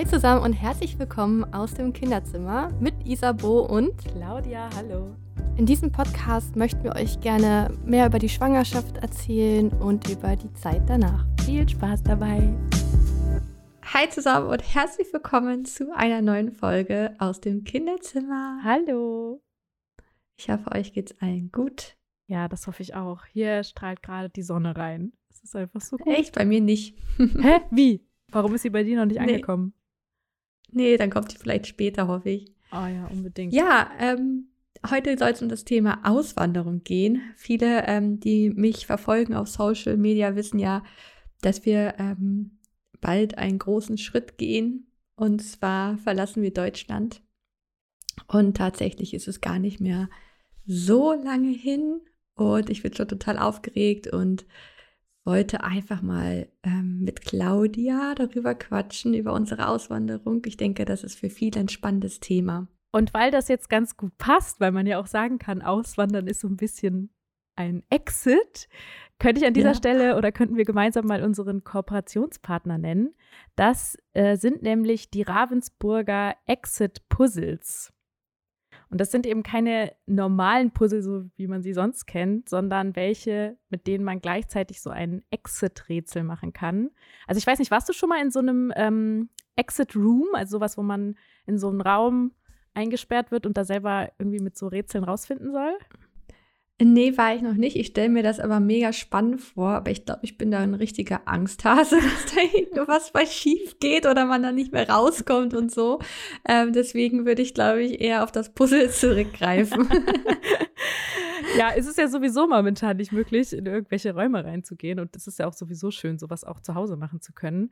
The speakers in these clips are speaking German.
Hi zusammen und herzlich willkommen aus dem Kinderzimmer mit Isabo und Claudia. Hallo. In diesem Podcast möchten wir euch gerne mehr über die Schwangerschaft erzählen und über die Zeit danach. Viel Spaß dabei. Hi zusammen und herzlich willkommen zu einer neuen Folge aus dem Kinderzimmer. Hallo. Ich hoffe, euch geht's allen gut. Ja, das hoffe ich auch. Hier strahlt gerade die Sonne rein. Es ist einfach so gut. Echt? Bei mir nicht. Hä? Wie? Warum ist sie bei dir noch nicht nee. angekommen? Nee, dann kommt sie vielleicht später, hoffe ich. Oh ja, unbedingt. Ja, ähm, heute soll es um das Thema Auswanderung gehen. Viele, ähm, die mich verfolgen auf Social Media, wissen ja, dass wir ähm, bald einen großen Schritt gehen. Und zwar verlassen wir Deutschland. Und tatsächlich ist es gar nicht mehr so lange hin. Und ich bin schon total aufgeregt und wollte einfach mal ähm, mit Claudia darüber quatschen, über unsere Auswanderung. Ich denke, das ist für viele ein spannendes Thema. Und weil das jetzt ganz gut passt, weil man ja auch sagen kann, Auswandern ist so ein bisschen ein Exit, könnte ich an dieser ja. Stelle oder könnten wir gemeinsam mal unseren Kooperationspartner nennen. Das äh, sind nämlich die Ravensburger Exit Puzzles. Und das sind eben keine normalen Puzzle, so wie man sie sonst kennt, sondern welche, mit denen man gleichzeitig so ein Exit-Rätsel machen kann. Also ich weiß nicht, warst du schon mal in so einem ähm, Exit-Room, also sowas, wo man in so einen Raum eingesperrt wird und da selber irgendwie mit so Rätseln rausfinden soll? Nee, war ich noch nicht. Ich stelle mir das aber mega spannend vor. Aber ich glaube, ich bin da ein richtiger Angsthase, dass da irgendwas mal schief geht oder man da nicht mehr rauskommt und so. Ähm, deswegen würde ich, glaube ich, eher auf das Puzzle zurückgreifen. ja, es ist ja sowieso momentan nicht möglich, in irgendwelche Räume reinzugehen. Und es ist ja auch sowieso schön, sowas auch zu Hause machen zu können.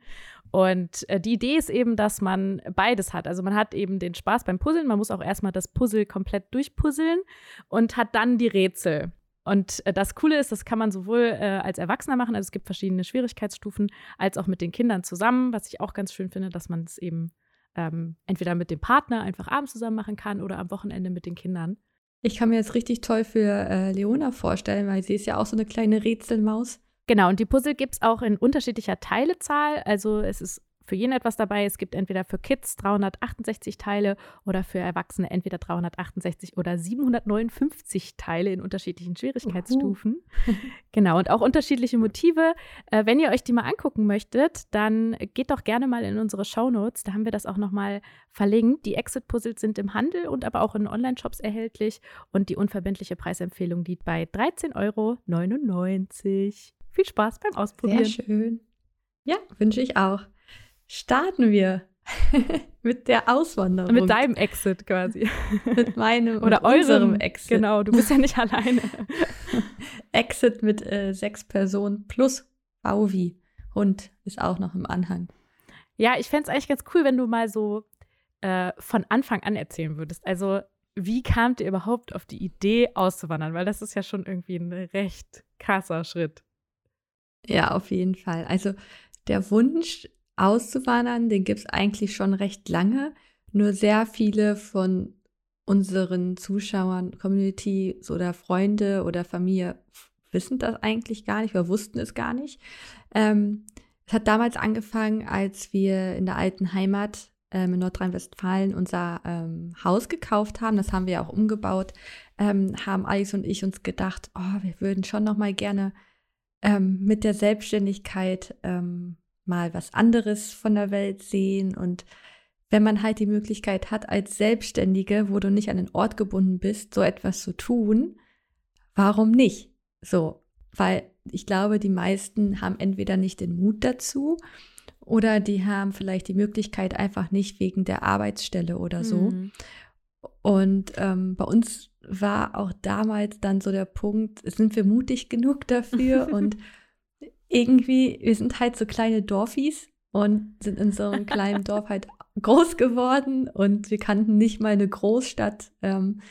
Und äh, die Idee ist eben, dass man beides hat. Also man hat eben den Spaß beim Puzzeln. Man muss auch erstmal das Puzzle komplett durchpuzzeln und hat dann die Rätsel. Und äh, das Coole ist, das kann man sowohl äh, als Erwachsener machen, also es gibt verschiedene Schwierigkeitsstufen, als auch mit den Kindern zusammen, was ich auch ganz schön finde, dass man es eben ähm, entweder mit dem Partner einfach abends zusammen machen kann oder am Wochenende mit den Kindern. Ich kann mir jetzt richtig toll für äh, Leona vorstellen, weil sie ist ja auch so eine kleine Rätselmaus. Genau, und die Puzzle gibt es auch in unterschiedlicher Teilezahl. Also es ist für jeden etwas dabei. Es gibt entweder für Kids 368 Teile oder für Erwachsene entweder 368 oder 759 Teile in unterschiedlichen Schwierigkeitsstufen. Genau, und auch unterschiedliche Motive. Äh, wenn ihr euch die mal angucken möchtet, dann geht doch gerne mal in unsere Show Notes. Da haben wir das auch nochmal verlinkt. Die Exit-Puzzles sind im Handel und aber auch in Online-Shops erhältlich. Und die unverbindliche Preisempfehlung liegt bei 13,99 Euro. Viel Spaß beim Ausprobieren. Sehr schön. Ja, wünsche ich auch starten wir mit der Auswanderung. Mit deinem Exit quasi. mit meinem oder eurem Exit. Genau, du bist ja nicht alleine. Exit mit äh, sechs Personen plus Bauvi. Hund ist auch noch im Anhang. Ja, ich fände es eigentlich ganz cool, wenn du mal so äh, von Anfang an erzählen würdest. Also, wie kamt ihr überhaupt auf die Idee, auszuwandern? Weil das ist ja schon irgendwie ein recht krasser Schritt. Ja, auf jeden Fall. Also, der Wunsch auszuwandern, den gibt es eigentlich schon recht lange. Nur sehr viele von unseren Zuschauern, Community oder Freunde oder Familie wissen das eigentlich gar nicht oder wussten es gar nicht. Ähm, es hat damals angefangen, als wir in der alten Heimat ähm, in Nordrhein-Westfalen unser ähm, Haus gekauft haben. Das haben wir auch umgebaut. Ähm, haben Alex und ich uns gedacht, oh, wir würden schon noch mal gerne ähm, mit der Selbstständigkeit ähm, mal was anderes von der Welt sehen und wenn man halt die Möglichkeit hat, als Selbstständige, wo du nicht an den Ort gebunden bist, so etwas zu tun, warum nicht? So, weil ich glaube, die meisten haben entweder nicht den Mut dazu oder die haben vielleicht die Möglichkeit einfach nicht wegen der Arbeitsstelle oder so. Mhm. Und ähm, bei uns war auch damals dann so der Punkt, sind wir mutig genug dafür und irgendwie, wir sind halt so kleine Dorfis und sind in so einem kleinen Dorf halt groß geworden und wir kannten nicht mal eine Großstadt. Ähm,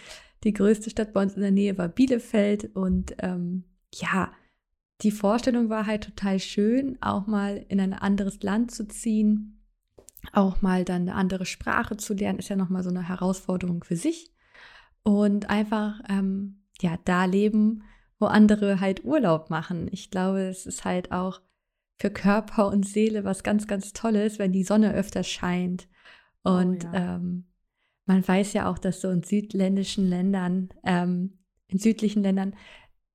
die größte Stadt bei uns in der Nähe war Bielefeld und ähm, ja, die Vorstellung war halt total schön, auch mal in ein anderes Land zu ziehen, auch mal dann eine andere Sprache zu lernen, ist ja nochmal so eine Herausforderung für sich und einfach ähm, ja da leben wo andere halt Urlaub machen. Ich glaube, es ist halt auch für Körper und Seele was ganz, ganz Tolles, wenn die Sonne öfter scheint. Oh und oh ja. ähm, man weiß ja auch, dass so in südländischen Ländern, ähm, in südlichen Ländern,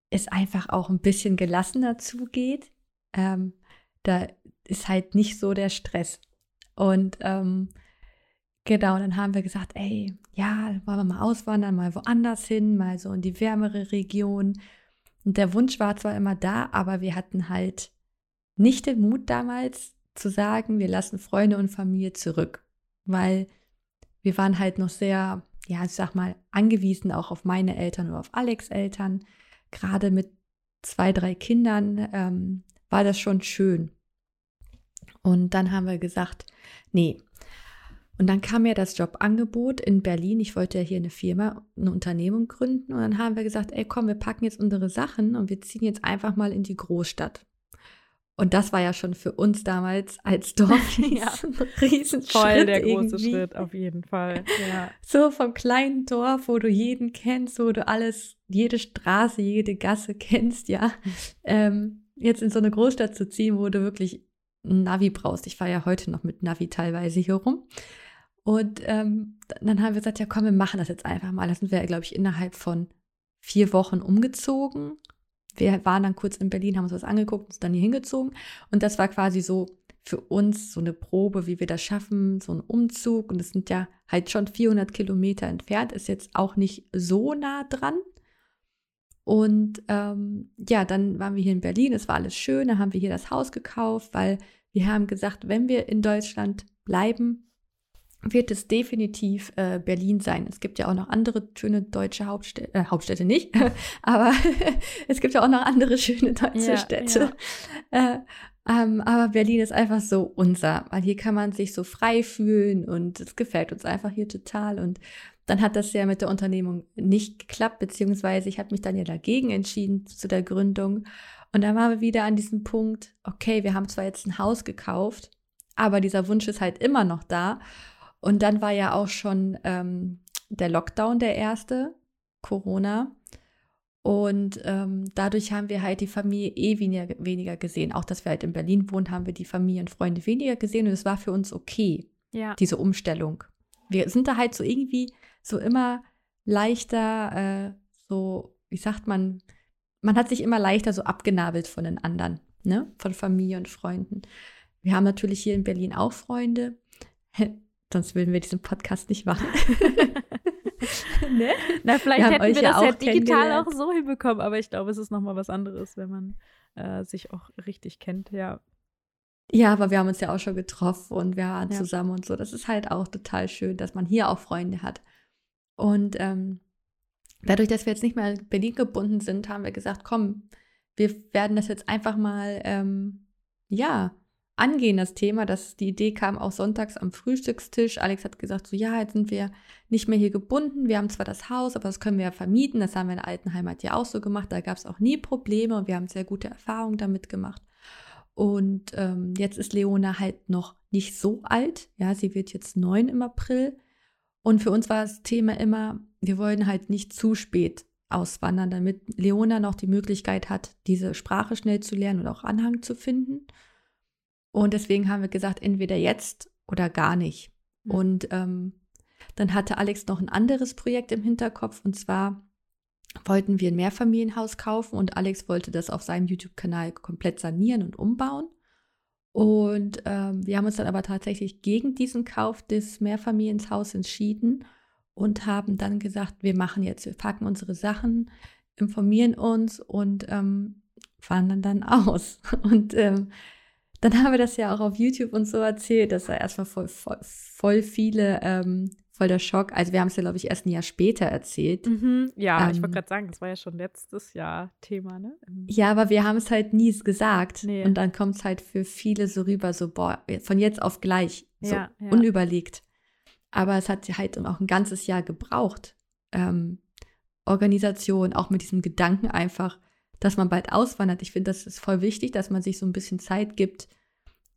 es einfach auch ein bisschen gelassener zugeht. Ähm, da ist halt nicht so der Stress. Und ähm, genau, dann haben wir gesagt, ey, ja, wollen wir mal auswandern, mal woanders hin, mal so in die wärmere Region. Und der Wunsch war zwar immer da, aber wir hatten halt nicht den Mut damals zu sagen, wir lassen Freunde und Familie zurück, weil wir waren halt noch sehr, ja, ich sag mal, angewiesen auch auf meine Eltern oder auf Alex Eltern. Gerade mit zwei, drei Kindern ähm, war das schon schön. Und dann haben wir gesagt, nee. Und dann kam ja das Jobangebot in Berlin. Ich wollte ja hier eine Firma, eine Unternehmung gründen. Und dann haben wir gesagt, ey, komm, wir packen jetzt unsere Sachen und wir ziehen jetzt einfach mal in die Großstadt. Und das war ja schon für uns damals als Dorf ja. ein Riesenschritt. Voll der große irgendwie. Schritt, auf jeden Fall. Ja. So vom kleinen Dorf, wo du jeden kennst, wo du alles, jede Straße, jede Gasse kennst, ja. Ähm, jetzt in so eine Großstadt zu ziehen, wo du wirklich ein Navi brauchst. Ich fahre ja heute noch mit Navi teilweise hier rum. Und ähm, dann haben wir gesagt, ja komm, wir machen das jetzt einfach mal. Da sind wir, glaube ich, innerhalb von vier Wochen umgezogen wir waren dann kurz in Berlin, haben uns was angeguckt, uns dann hier hingezogen. Und das war quasi so für uns so eine Probe, wie wir das schaffen, so ein Umzug. Und es sind ja halt schon 400 Kilometer entfernt, ist jetzt auch nicht so nah dran. Und ähm, ja, dann waren wir hier in Berlin, es war alles schön, dann haben wir hier das Haus gekauft, weil wir haben gesagt, wenn wir in Deutschland bleiben, wird es definitiv äh, Berlin sein. Es gibt ja auch noch andere schöne deutsche Hauptstädte, äh, Hauptstädte nicht, aber es gibt ja auch noch andere schöne deutsche ja, Städte. Ja. Äh, ähm, aber Berlin ist einfach so unser, weil hier kann man sich so frei fühlen und es gefällt uns einfach hier total. Und dann hat das ja mit der Unternehmung nicht geklappt, beziehungsweise ich habe mich dann ja dagegen entschieden zu der Gründung. Und dann waren wir wieder an diesem Punkt, okay, wir haben zwar jetzt ein Haus gekauft, aber dieser Wunsch ist halt immer noch da. Und dann war ja auch schon ähm, der Lockdown der erste, Corona. Und ähm, dadurch haben wir halt die Familie eh weniger, weniger gesehen. Auch dass wir halt in Berlin wohnen, haben wir die Familie und Freunde weniger gesehen. Und es war für uns okay, ja. diese Umstellung. Wir sind da halt so irgendwie so immer leichter, äh, so, wie sagt man, man hat sich immer leichter so abgenabelt von den anderen, ne? Von Familie und Freunden. Wir haben natürlich hier in Berlin auch Freunde. Sonst würden wir diesen Podcast nicht machen. ne? Na, vielleicht wir hätten wir das ja, ja digital auch so hinbekommen, aber ich glaube, es ist nochmal was anderes, wenn man äh, sich auch richtig kennt, ja. Ja, aber wir haben uns ja auch schon getroffen und wir waren ja. zusammen und so. Das ist halt auch total schön, dass man hier auch Freunde hat. Und ähm, dadurch, dass wir jetzt nicht mehr in Berlin gebunden sind, haben wir gesagt, komm, wir werden das jetzt einfach mal, ähm, ja, angehen, das Thema. dass die Idee kam auch sonntags am Frühstückstisch. Alex hat gesagt, so ja, jetzt sind wir nicht mehr hier gebunden. Wir haben zwar das Haus, aber das können wir ja vermieten. Das haben wir in der alten Heimat ja auch so gemacht. Da gab es auch nie Probleme und wir haben sehr gute Erfahrungen damit gemacht. Und ähm, jetzt ist Leona halt noch nicht so alt. Ja, sie wird jetzt neun im April. Und für uns war das Thema immer, wir wollen halt nicht zu spät auswandern, damit Leona noch die Möglichkeit hat, diese Sprache schnell zu lernen und auch Anhang zu finden. Und deswegen haben wir gesagt, entweder jetzt oder gar nicht. Mhm. Und ähm, dann hatte Alex noch ein anderes Projekt im Hinterkopf und zwar wollten wir ein Mehrfamilienhaus kaufen und Alex wollte das auf seinem YouTube-Kanal komplett sanieren und umbauen. Und ähm, wir haben uns dann aber tatsächlich gegen diesen Kauf des Mehrfamilienhauses entschieden und haben dann gesagt, wir machen jetzt, wir packen unsere Sachen, informieren uns und ähm, fahren dann dann aus. Und ähm, dann haben wir das ja auch auf YouTube und so erzählt. Das war erstmal voll, voll, voll viele, ähm, voll der Schock. Also wir haben es ja, glaube ich, erst ein Jahr später erzählt. Mhm, ja, ähm, ich wollte gerade sagen, das war ja schon letztes Jahr Thema, ne? Ja, aber wir haben es halt nie gesagt. Nee. Und dann kommt es halt für viele so rüber, so, boah, von jetzt auf gleich, so ja, ja. unüberlegt. Aber es hat halt auch ein ganzes Jahr gebraucht. Ähm, Organisation, auch mit diesem Gedanken einfach, dass man bald auswandert. Ich finde, das ist voll wichtig, dass man sich so ein bisschen Zeit gibt,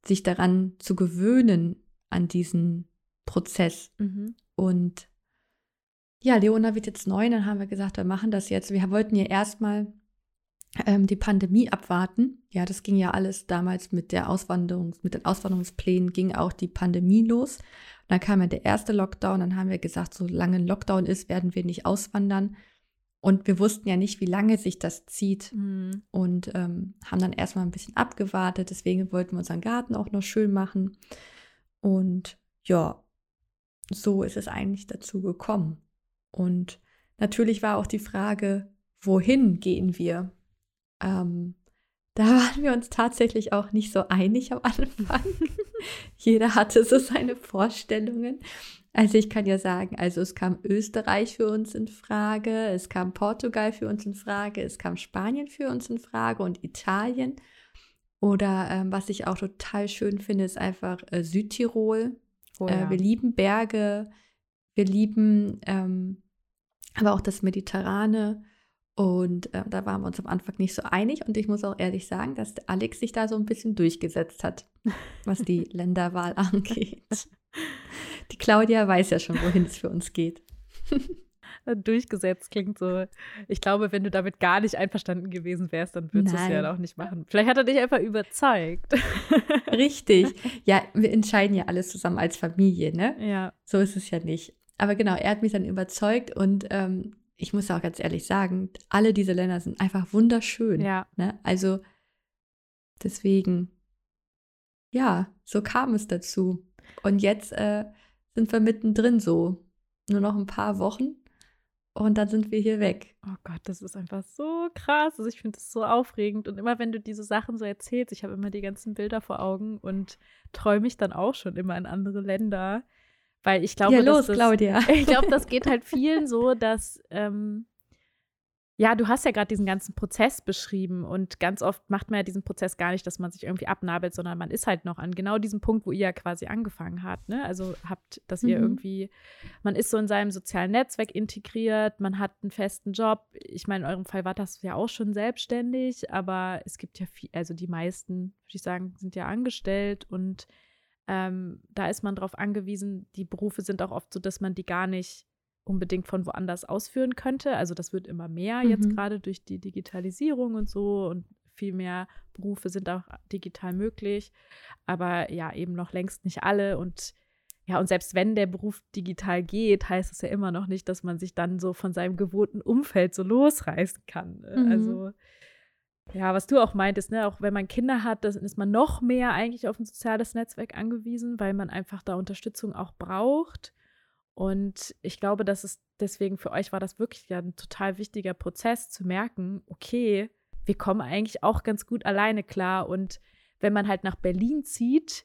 sich daran zu gewöhnen, an diesen Prozess. Mhm. Und ja, Leona wird jetzt neun, dann haben wir gesagt, wir machen das jetzt. Wir wollten ja erstmal ähm, die Pandemie abwarten. Ja, das ging ja alles damals mit der Auswanderung, mit den Auswanderungsplänen ging auch die Pandemie los. Und dann kam ja der erste Lockdown, dann haben wir gesagt, solange ein Lockdown ist, werden wir nicht auswandern. Und wir wussten ja nicht, wie lange sich das zieht. Mhm. Und ähm, haben dann erstmal ein bisschen abgewartet. Deswegen wollten wir unseren Garten auch noch schön machen. Und ja, so ist es eigentlich dazu gekommen. Und natürlich war auch die Frage, wohin gehen wir? Ähm, da waren wir uns tatsächlich auch nicht so einig am Anfang. Jeder hatte so seine Vorstellungen. Also ich kann ja sagen, also es kam Österreich für uns in Frage, es kam Portugal für uns in Frage, es kam Spanien für uns in Frage und Italien. Oder ähm, was ich auch total schön finde, ist einfach äh, Südtirol. Oh, ja. äh, wir lieben Berge, wir lieben ähm, aber auch das Mediterrane. Und äh, da waren wir uns am Anfang nicht so einig. Und ich muss auch ehrlich sagen, dass Alex sich da so ein bisschen durchgesetzt hat, was die Länderwahl angeht. Die Claudia weiß ja schon, wohin es für uns geht. durchgesetzt klingt so. Ich glaube, wenn du damit gar nicht einverstanden gewesen wärst, dann würdest du es ja auch nicht machen. Vielleicht hat er dich einfach überzeugt. Richtig. Ja, wir entscheiden ja alles zusammen als Familie, ne? Ja. So ist es ja nicht. Aber genau, er hat mich dann überzeugt und ähm, ich muss auch ganz ehrlich sagen, alle diese Länder sind einfach wunderschön. Ja. Ne? Also deswegen, ja, so kam es dazu. Und jetzt äh, sind wir mittendrin so. Nur noch ein paar Wochen und dann sind wir hier weg. Oh Gott, das ist einfach so krass. Also ich finde das so aufregend. Und immer wenn du diese Sachen so erzählst, ich habe immer die ganzen Bilder vor Augen und träume mich dann auch schon immer in andere Länder. Weil ich glaube, ja, los, das, Claudia. ich glaube, das geht halt vielen so, dass ähm, ja, du hast ja gerade diesen ganzen Prozess beschrieben und ganz oft macht man ja diesen Prozess gar nicht, dass man sich irgendwie abnabelt, sondern man ist halt noch an genau diesem Punkt, wo ihr ja quasi angefangen habt. Ne? Also habt, dass mhm. ihr irgendwie, man ist so in seinem sozialen Netzwerk integriert, man hat einen festen Job. Ich meine, in eurem Fall war das ja auch schon selbstständig, aber es gibt ja viel, also die meisten, würde ich sagen, sind ja angestellt und ähm, da ist man darauf angewiesen, die Berufe sind auch oft so, dass man die gar nicht unbedingt von woanders ausführen könnte. Also das wird immer mehr mhm. jetzt gerade durch die Digitalisierung und so und viel mehr Berufe sind auch digital möglich, aber ja, eben noch längst nicht alle und ja, und selbst wenn der Beruf digital geht, heißt es ja immer noch nicht, dass man sich dann so von seinem gewohnten Umfeld so losreißen kann. Ne? Mhm. Also ja, was du auch meintest, ne, auch wenn man Kinder hat, dann ist man noch mehr eigentlich auf ein soziales Netzwerk angewiesen, weil man einfach da Unterstützung auch braucht. Und ich glaube, dass es deswegen für euch war das wirklich ja ein total wichtiger Prozess zu merken, okay, wir kommen eigentlich auch ganz gut alleine klar. Und wenn man halt nach Berlin zieht,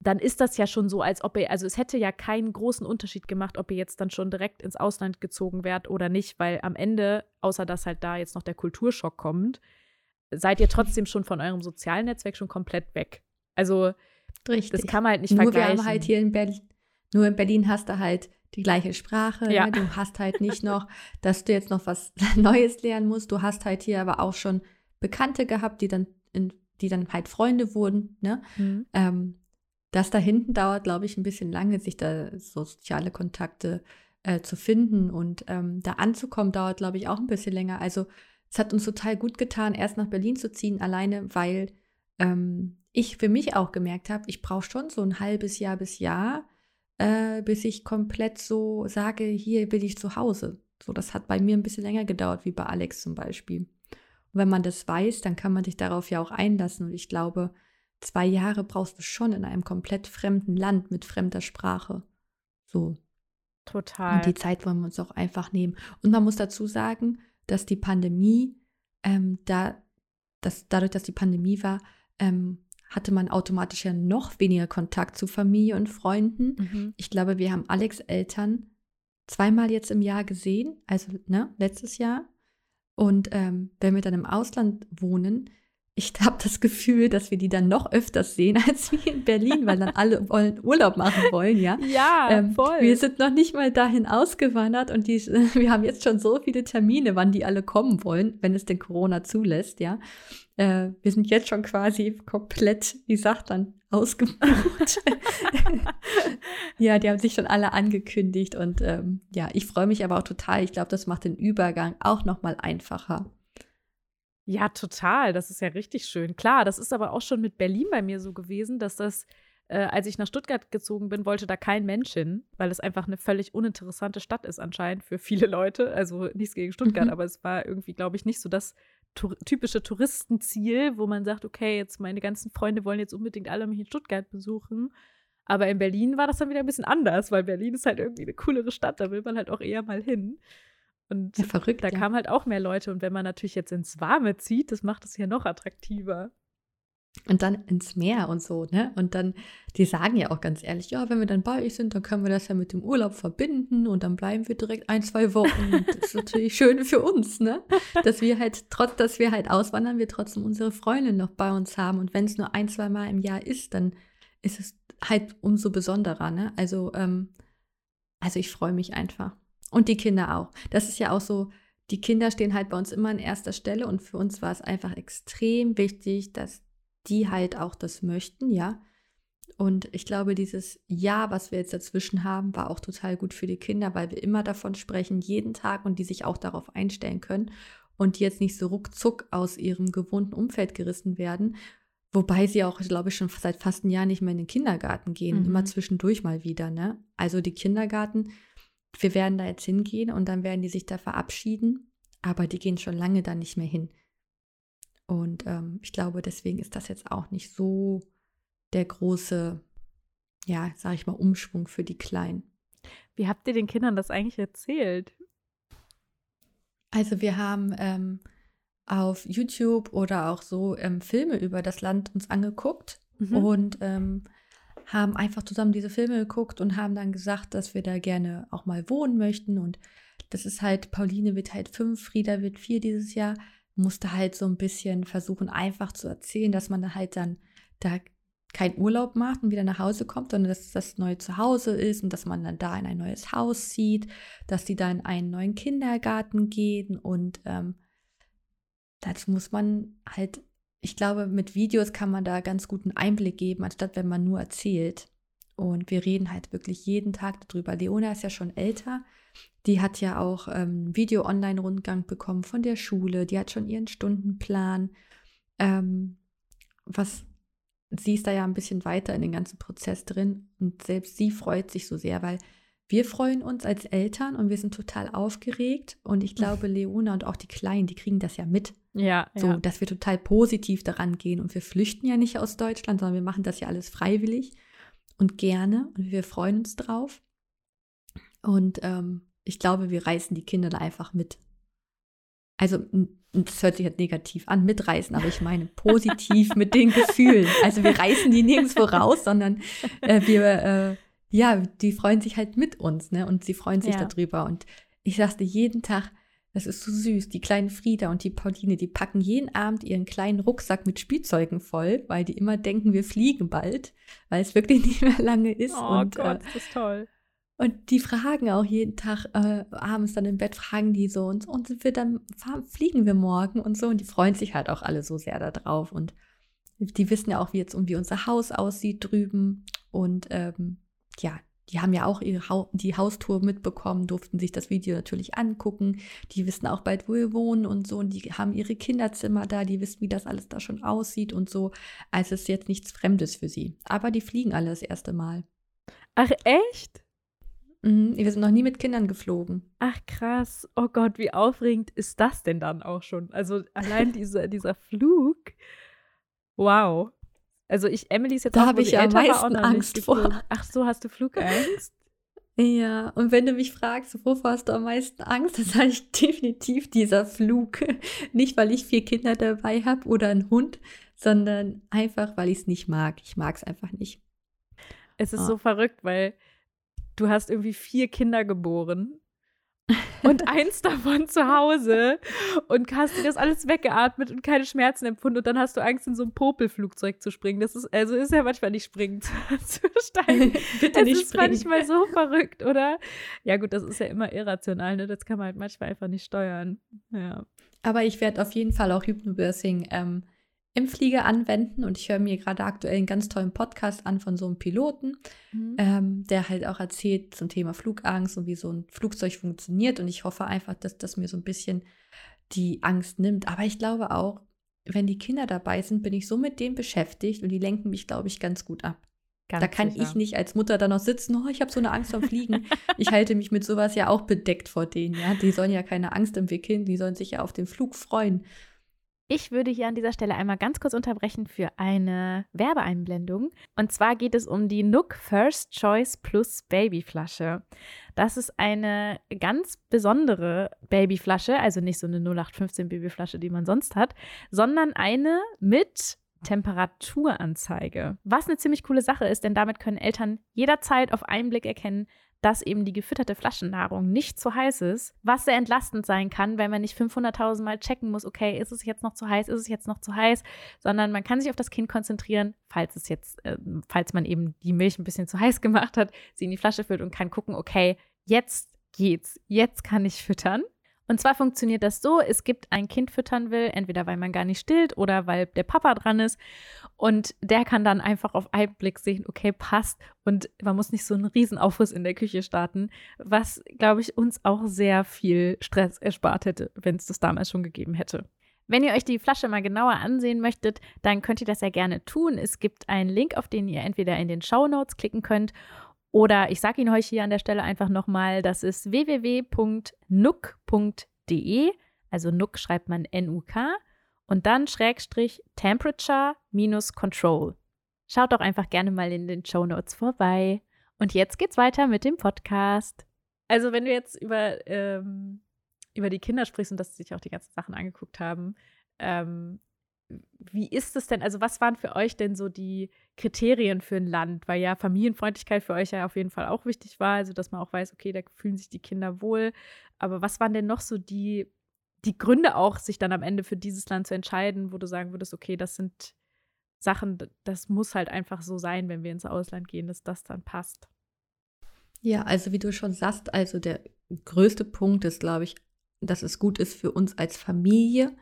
dann ist das ja schon so, als ob ihr, also es hätte ja keinen großen Unterschied gemacht, ob ihr jetzt dann schon direkt ins Ausland gezogen wärt oder nicht, weil am Ende, außer dass halt da jetzt noch der Kulturschock kommt, seid ihr trotzdem schon von eurem sozialen Netzwerk schon komplett weg. Also Richtig. das kann man halt nicht Nur vergleichen. Wir haben halt hier in Berlin, nur in Berlin hast du halt die gleiche Sprache. Ja. Ne? Du hast halt nicht noch, dass du jetzt noch was Neues lernen musst. Du hast halt hier aber auch schon Bekannte gehabt, die dann, in, die dann halt Freunde wurden. Ne? Mhm. Ähm, das da hinten dauert, glaube ich, ein bisschen lange, sich da so soziale Kontakte äh, zu finden und ähm, da anzukommen, dauert, glaube ich, auch ein bisschen länger. Also es hat uns total gut getan, erst nach Berlin zu ziehen, alleine, weil ähm, ich für mich auch gemerkt habe, ich brauche schon so ein halbes Jahr bis Jahr, äh, bis ich komplett so sage, hier bin ich zu Hause. So, das hat bei mir ein bisschen länger gedauert, wie bei Alex zum Beispiel. Und wenn man das weiß, dann kann man sich darauf ja auch einlassen. Und ich glaube, zwei Jahre brauchst du schon in einem komplett fremden Land mit fremder Sprache. So. Total. Und die Zeit wollen wir uns auch einfach nehmen. Und man muss dazu sagen, dass die Pandemie, ähm, da, dass dadurch, dass die Pandemie war, ähm, hatte man automatisch ja noch weniger Kontakt zu Familie und Freunden. Mhm. Ich glaube, wir haben Alex Eltern zweimal jetzt im Jahr gesehen, also ne, letztes Jahr. Und ähm, wenn wir dann im Ausland wohnen, ich habe das Gefühl, dass wir die dann noch öfters sehen als wir in Berlin, weil dann alle wollen Urlaub machen wollen, ja. Ja, ähm, voll. Wir sind noch nicht mal dahin ausgewandert und die, wir haben jetzt schon so viele Termine, wann die alle kommen wollen, wenn es denn Corona zulässt, ja. Äh, wir sind jetzt schon quasi komplett, wie sagt man, ausgebucht. ja, die haben sich schon alle angekündigt und ähm, ja, ich freue mich aber auch total. Ich glaube, das macht den Übergang auch noch mal einfacher. Ja, total. Das ist ja richtig schön. Klar, das ist aber auch schon mit Berlin bei mir so gewesen, dass das, äh, als ich nach Stuttgart gezogen bin, wollte da kein Mensch hin, weil es einfach eine völlig uninteressante Stadt ist anscheinend für viele Leute. Also nichts gegen Stuttgart, mhm. aber es war irgendwie, glaube ich, nicht so das tur typische Touristenziel, wo man sagt, okay, jetzt meine ganzen Freunde wollen jetzt unbedingt alle mich in Stuttgart besuchen. Aber in Berlin war das dann wieder ein bisschen anders, weil Berlin ist halt irgendwie eine coolere Stadt, da will man halt auch eher mal hin. Und ja, verrückt, da ja. kamen halt auch mehr Leute. Und wenn man natürlich jetzt ins Warme zieht, das macht es ja noch attraktiver. Und dann ins Meer und so, ne? Und dann, die sagen ja auch ganz ehrlich, ja, wenn wir dann bei euch sind, dann können wir das ja mit dem Urlaub verbinden und dann bleiben wir direkt ein, zwei Wochen. das ist natürlich schön für uns, ne? Dass wir halt, trotz, dass wir halt auswandern, wir trotzdem unsere Freundin noch bei uns haben. Und wenn es nur ein, zwei Mal im Jahr ist, dann ist es halt umso besonderer, ne? Also, ähm, also ich freue mich einfach. Und die Kinder auch. Das ist ja auch so, die Kinder stehen halt bei uns immer an erster Stelle und für uns war es einfach extrem wichtig, dass die halt auch das möchten, ja. Und ich glaube, dieses Ja, was wir jetzt dazwischen haben, war auch total gut für die Kinder, weil wir immer davon sprechen, jeden Tag und die sich auch darauf einstellen können und die jetzt nicht so ruckzuck aus ihrem gewohnten Umfeld gerissen werden. Wobei sie auch, glaube ich, schon seit fast einem Jahr nicht mehr in den Kindergarten gehen, mhm. immer zwischendurch mal wieder. Ne? Also die Kindergarten, wir werden da jetzt hingehen und dann werden die sich da verabschieden, aber die gehen schon lange da nicht mehr hin. Und ähm, ich glaube, deswegen ist das jetzt auch nicht so der große, ja, sag ich mal, Umschwung für die Kleinen. Wie habt ihr den Kindern das eigentlich erzählt? Also wir haben ähm, auf YouTube oder auch so ähm, Filme über das Land uns angeguckt mhm. und ähm, haben einfach zusammen diese Filme geguckt und haben dann gesagt, dass wir da gerne auch mal wohnen möchten. Und das ist halt, Pauline wird halt fünf, Frieda wird vier dieses Jahr, musste halt so ein bisschen versuchen, einfach zu erzählen, dass man da halt dann da keinen Urlaub macht und wieder nach Hause kommt, sondern dass das neue Zuhause ist und dass man dann da in ein neues Haus zieht, dass die da in einen neuen Kindergarten gehen und ähm, dazu muss man halt ich glaube, mit Videos kann man da ganz guten Einblick geben, anstatt wenn man nur erzählt. Und wir reden halt wirklich jeden Tag darüber. Leona ist ja schon älter. Die hat ja auch ähm, Video-Online-Rundgang bekommen von der Schule. Die hat schon ihren Stundenplan. Ähm, was sie ist da ja ein bisschen weiter in den ganzen Prozess drin. Und selbst sie freut sich so sehr, weil wir freuen uns als Eltern und wir sind total aufgeregt. Und ich glaube, Leona und auch die Kleinen, die kriegen das ja mit. Ja. So, ja. dass wir total positiv daran gehen. Und wir flüchten ja nicht aus Deutschland, sondern wir machen das ja alles freiwillig und gerne. Und wir freuen uns drauf. Und ähm, ich glaube, wir reißen die Kinder da einfach mit. Also, das hört sich jetzt negativ an, mitreißen, aber ich meine positiv mit den Gefühlen. Also, wir reißen die nirgendwo raus, sondern äh, wir. Äh, ja, die freuen sich halt mit uns, ne? Und sie freuen sich ja. darüber. Und ich sagte jeden Tag, das ist so süß. Die kleine Frieda und die Pauline, die packen jeden Abend ihren kleinen Rucksack mit Spielzeugen voll, weil die immer denken, wir fliegen bald, weil es wirklich nicht mehr lange ist. Oh und, Gott, äh, das ist toll. Und die fragen auch jeden Tag äh, abends dann im Bett, fragen die so und, und sind wir dann, fliegen wir morgen und so. Und die freuen sich halt auch alle so sehr darauf. Und die wissen ja auch, wie jetzt wie unser Haus aussieht drüben. Und ähm, ja, die haben ja auch ihre ha die Haustour mitbekommen, durften sich das Video natürlich angucken. Die wissen auch bald, wo wir wohnen und so. Und die haben ihre Kinderzimmer da, die wissen, wie das alles da schon aussieht und so. Also es ist jetzt nichts Fremdes für sie. Aber die fliegen alle das erste Mal. Ach, echt? Mhm, wir sind noch nie mit Kindern geflogen. Ach krass. Oh Gott, wie aufregend ist das denn dann auch schon? Also allein diese, dieser Flug. Wow. Also ich, Emily ist jetzt da habe ich ja am meisten Angst vor. Ach so, hast du Flugangst? Ja, und wenn du mich fragst, wovor hast du am meisten Angst, dann sage ich definitiv dieser Flug. Nicht, weil ich vier Kinder dabei habe oder einen Hund, sondern einfach, weil ich es nicht mag. Ich mag es einfach nicht. Es ist oh. so verrückt, weil du hast irgendwie vier Kinder geboren und eins davon zu Hause und hast dir das alles weggeatmet und keine Schmerzen empfunden und dann hast du Angst, in so ein Popelflugzeug zu springen. Das ist, also ist ja manchmal nicht springend zu steigen. Bitte das nicht ist springen. manchmal so verrückt, oder? Ja, gut, das ist ja immer irrational, ne? Das kann man halt manchmal einfach nicht steuern. Ja. Aber ich werde auf jeden Fall auch Hypnobirthing ähm, im Flieger anwenden. Und ich höre mir gerade aktuell einen ganz tollen Podcast an von so einem Piloten, mhm. ähm, der halt auch erzählt zum Thema Flugangst und wie so ein Flugzeug funktioniert. Und ich hoffe einfach, dass das mir so ein bisschen die Angst nimmt. Aber ich glaube auch, wenn die Kinder dabei sind, bin ich so mit denen beschäftigt und die lenken mich, glaube ich, ganz gut ab. Ganz da kann sicher. ich nicht als Mutter dann noch sitzen, oh, ich habe so eine Angst vor Fliegen. ich halte mich mit sowas ja auch bedeckt vor denen, ja. Die sollen ja keine Angst entwickeln, die sollen sich ja auf den Flug freuen. Ich würde hier an dieser Stelle einmal ganz kurz unterbrechen für eine Werbeeinblendung. Und zwar geht es um die Nook First Choice Plus Babyflasche. Das ist eine ganz besondere Babyflasche, also nicht so eine 0815 Babyflasche, die man sonst hat, sondern eine mit Temperaturanzeige. Was eine ziemlich coole Sache ist, denn damit können Eltern jederzeit auf einen Blick erkennen, dass eben die gefütterte Flaschennahrung nicht zu heiß ist, was sehr entlastend sein kann, weil man nicht 500.000 Mal checken muss, okay, ist es jetzt noch zu heiß, ist es jetzt noch zu heiß, sondern man kann sich auf das Kind konzentrieren, falls es jetzt, äh, falls man eben die Milch ein bisschen zu heiß gemacht hat, sie in die Flasche füllt und kann gucken, okay, jetzt geht's, jetzt kann ich füttern. Und zwar funktioniert das so, es gibt ein Kind füttern will, entweder weil man gar nicht stillt oder weil der Papa dran ist. Und der kann dann einfach auf einen Blick sehen, okay, passt. Und man muss nicht so einen Riesenaufriss in der Küche starten, was, glaube ich, uns auch sehr viel Stress erspart hätte, wenn es das damals schon gegeben hätte. Wenn ihr euch die Flasche mal genauer ansehen möchtet, dann könnt ihr das ja gerne tun. Es gibt einen Link, auf den ihr entweder in den Show Notes klicken könnt oder ich sage Ihnen euch hier an der Stelle einfach nochmal, das ist www.nuck.de, also Nuck schreibt man N-U-K und dann Schrägstrich Temperature minus Control. Schaut doch einfach gerne mal in den Show Notes vorbei. Und jetzt geht's weiter mit dem Podcast. Also, wenn du jetzt über, ähm, über die Kinder sprichst und dass sie sich auch die ganzen Sachen angeguckt haben, ähm, wie ist es denn? Also, was waren für euch denn so die Kriterien für ein Land? Weil ja Familienfreundlichkeit für euch ja auf jeden Fall auch wichtig war, also dass man auch weiß, okay, da fühlen sich die Kinder wohl. Aber was waren denn noch so die, die Gründe auch, sich dann am Ende für dieses Land zu entscheiden, wo du sagen würdest, okay, das sind Sachen, das muss halt einfach so sein, wenn wir ins Ausland gehen, dass das dann passt? Ja, also wie du schon sagst, also der größte Punkt ist, glaube ich, dass es gut ist für uns als Familie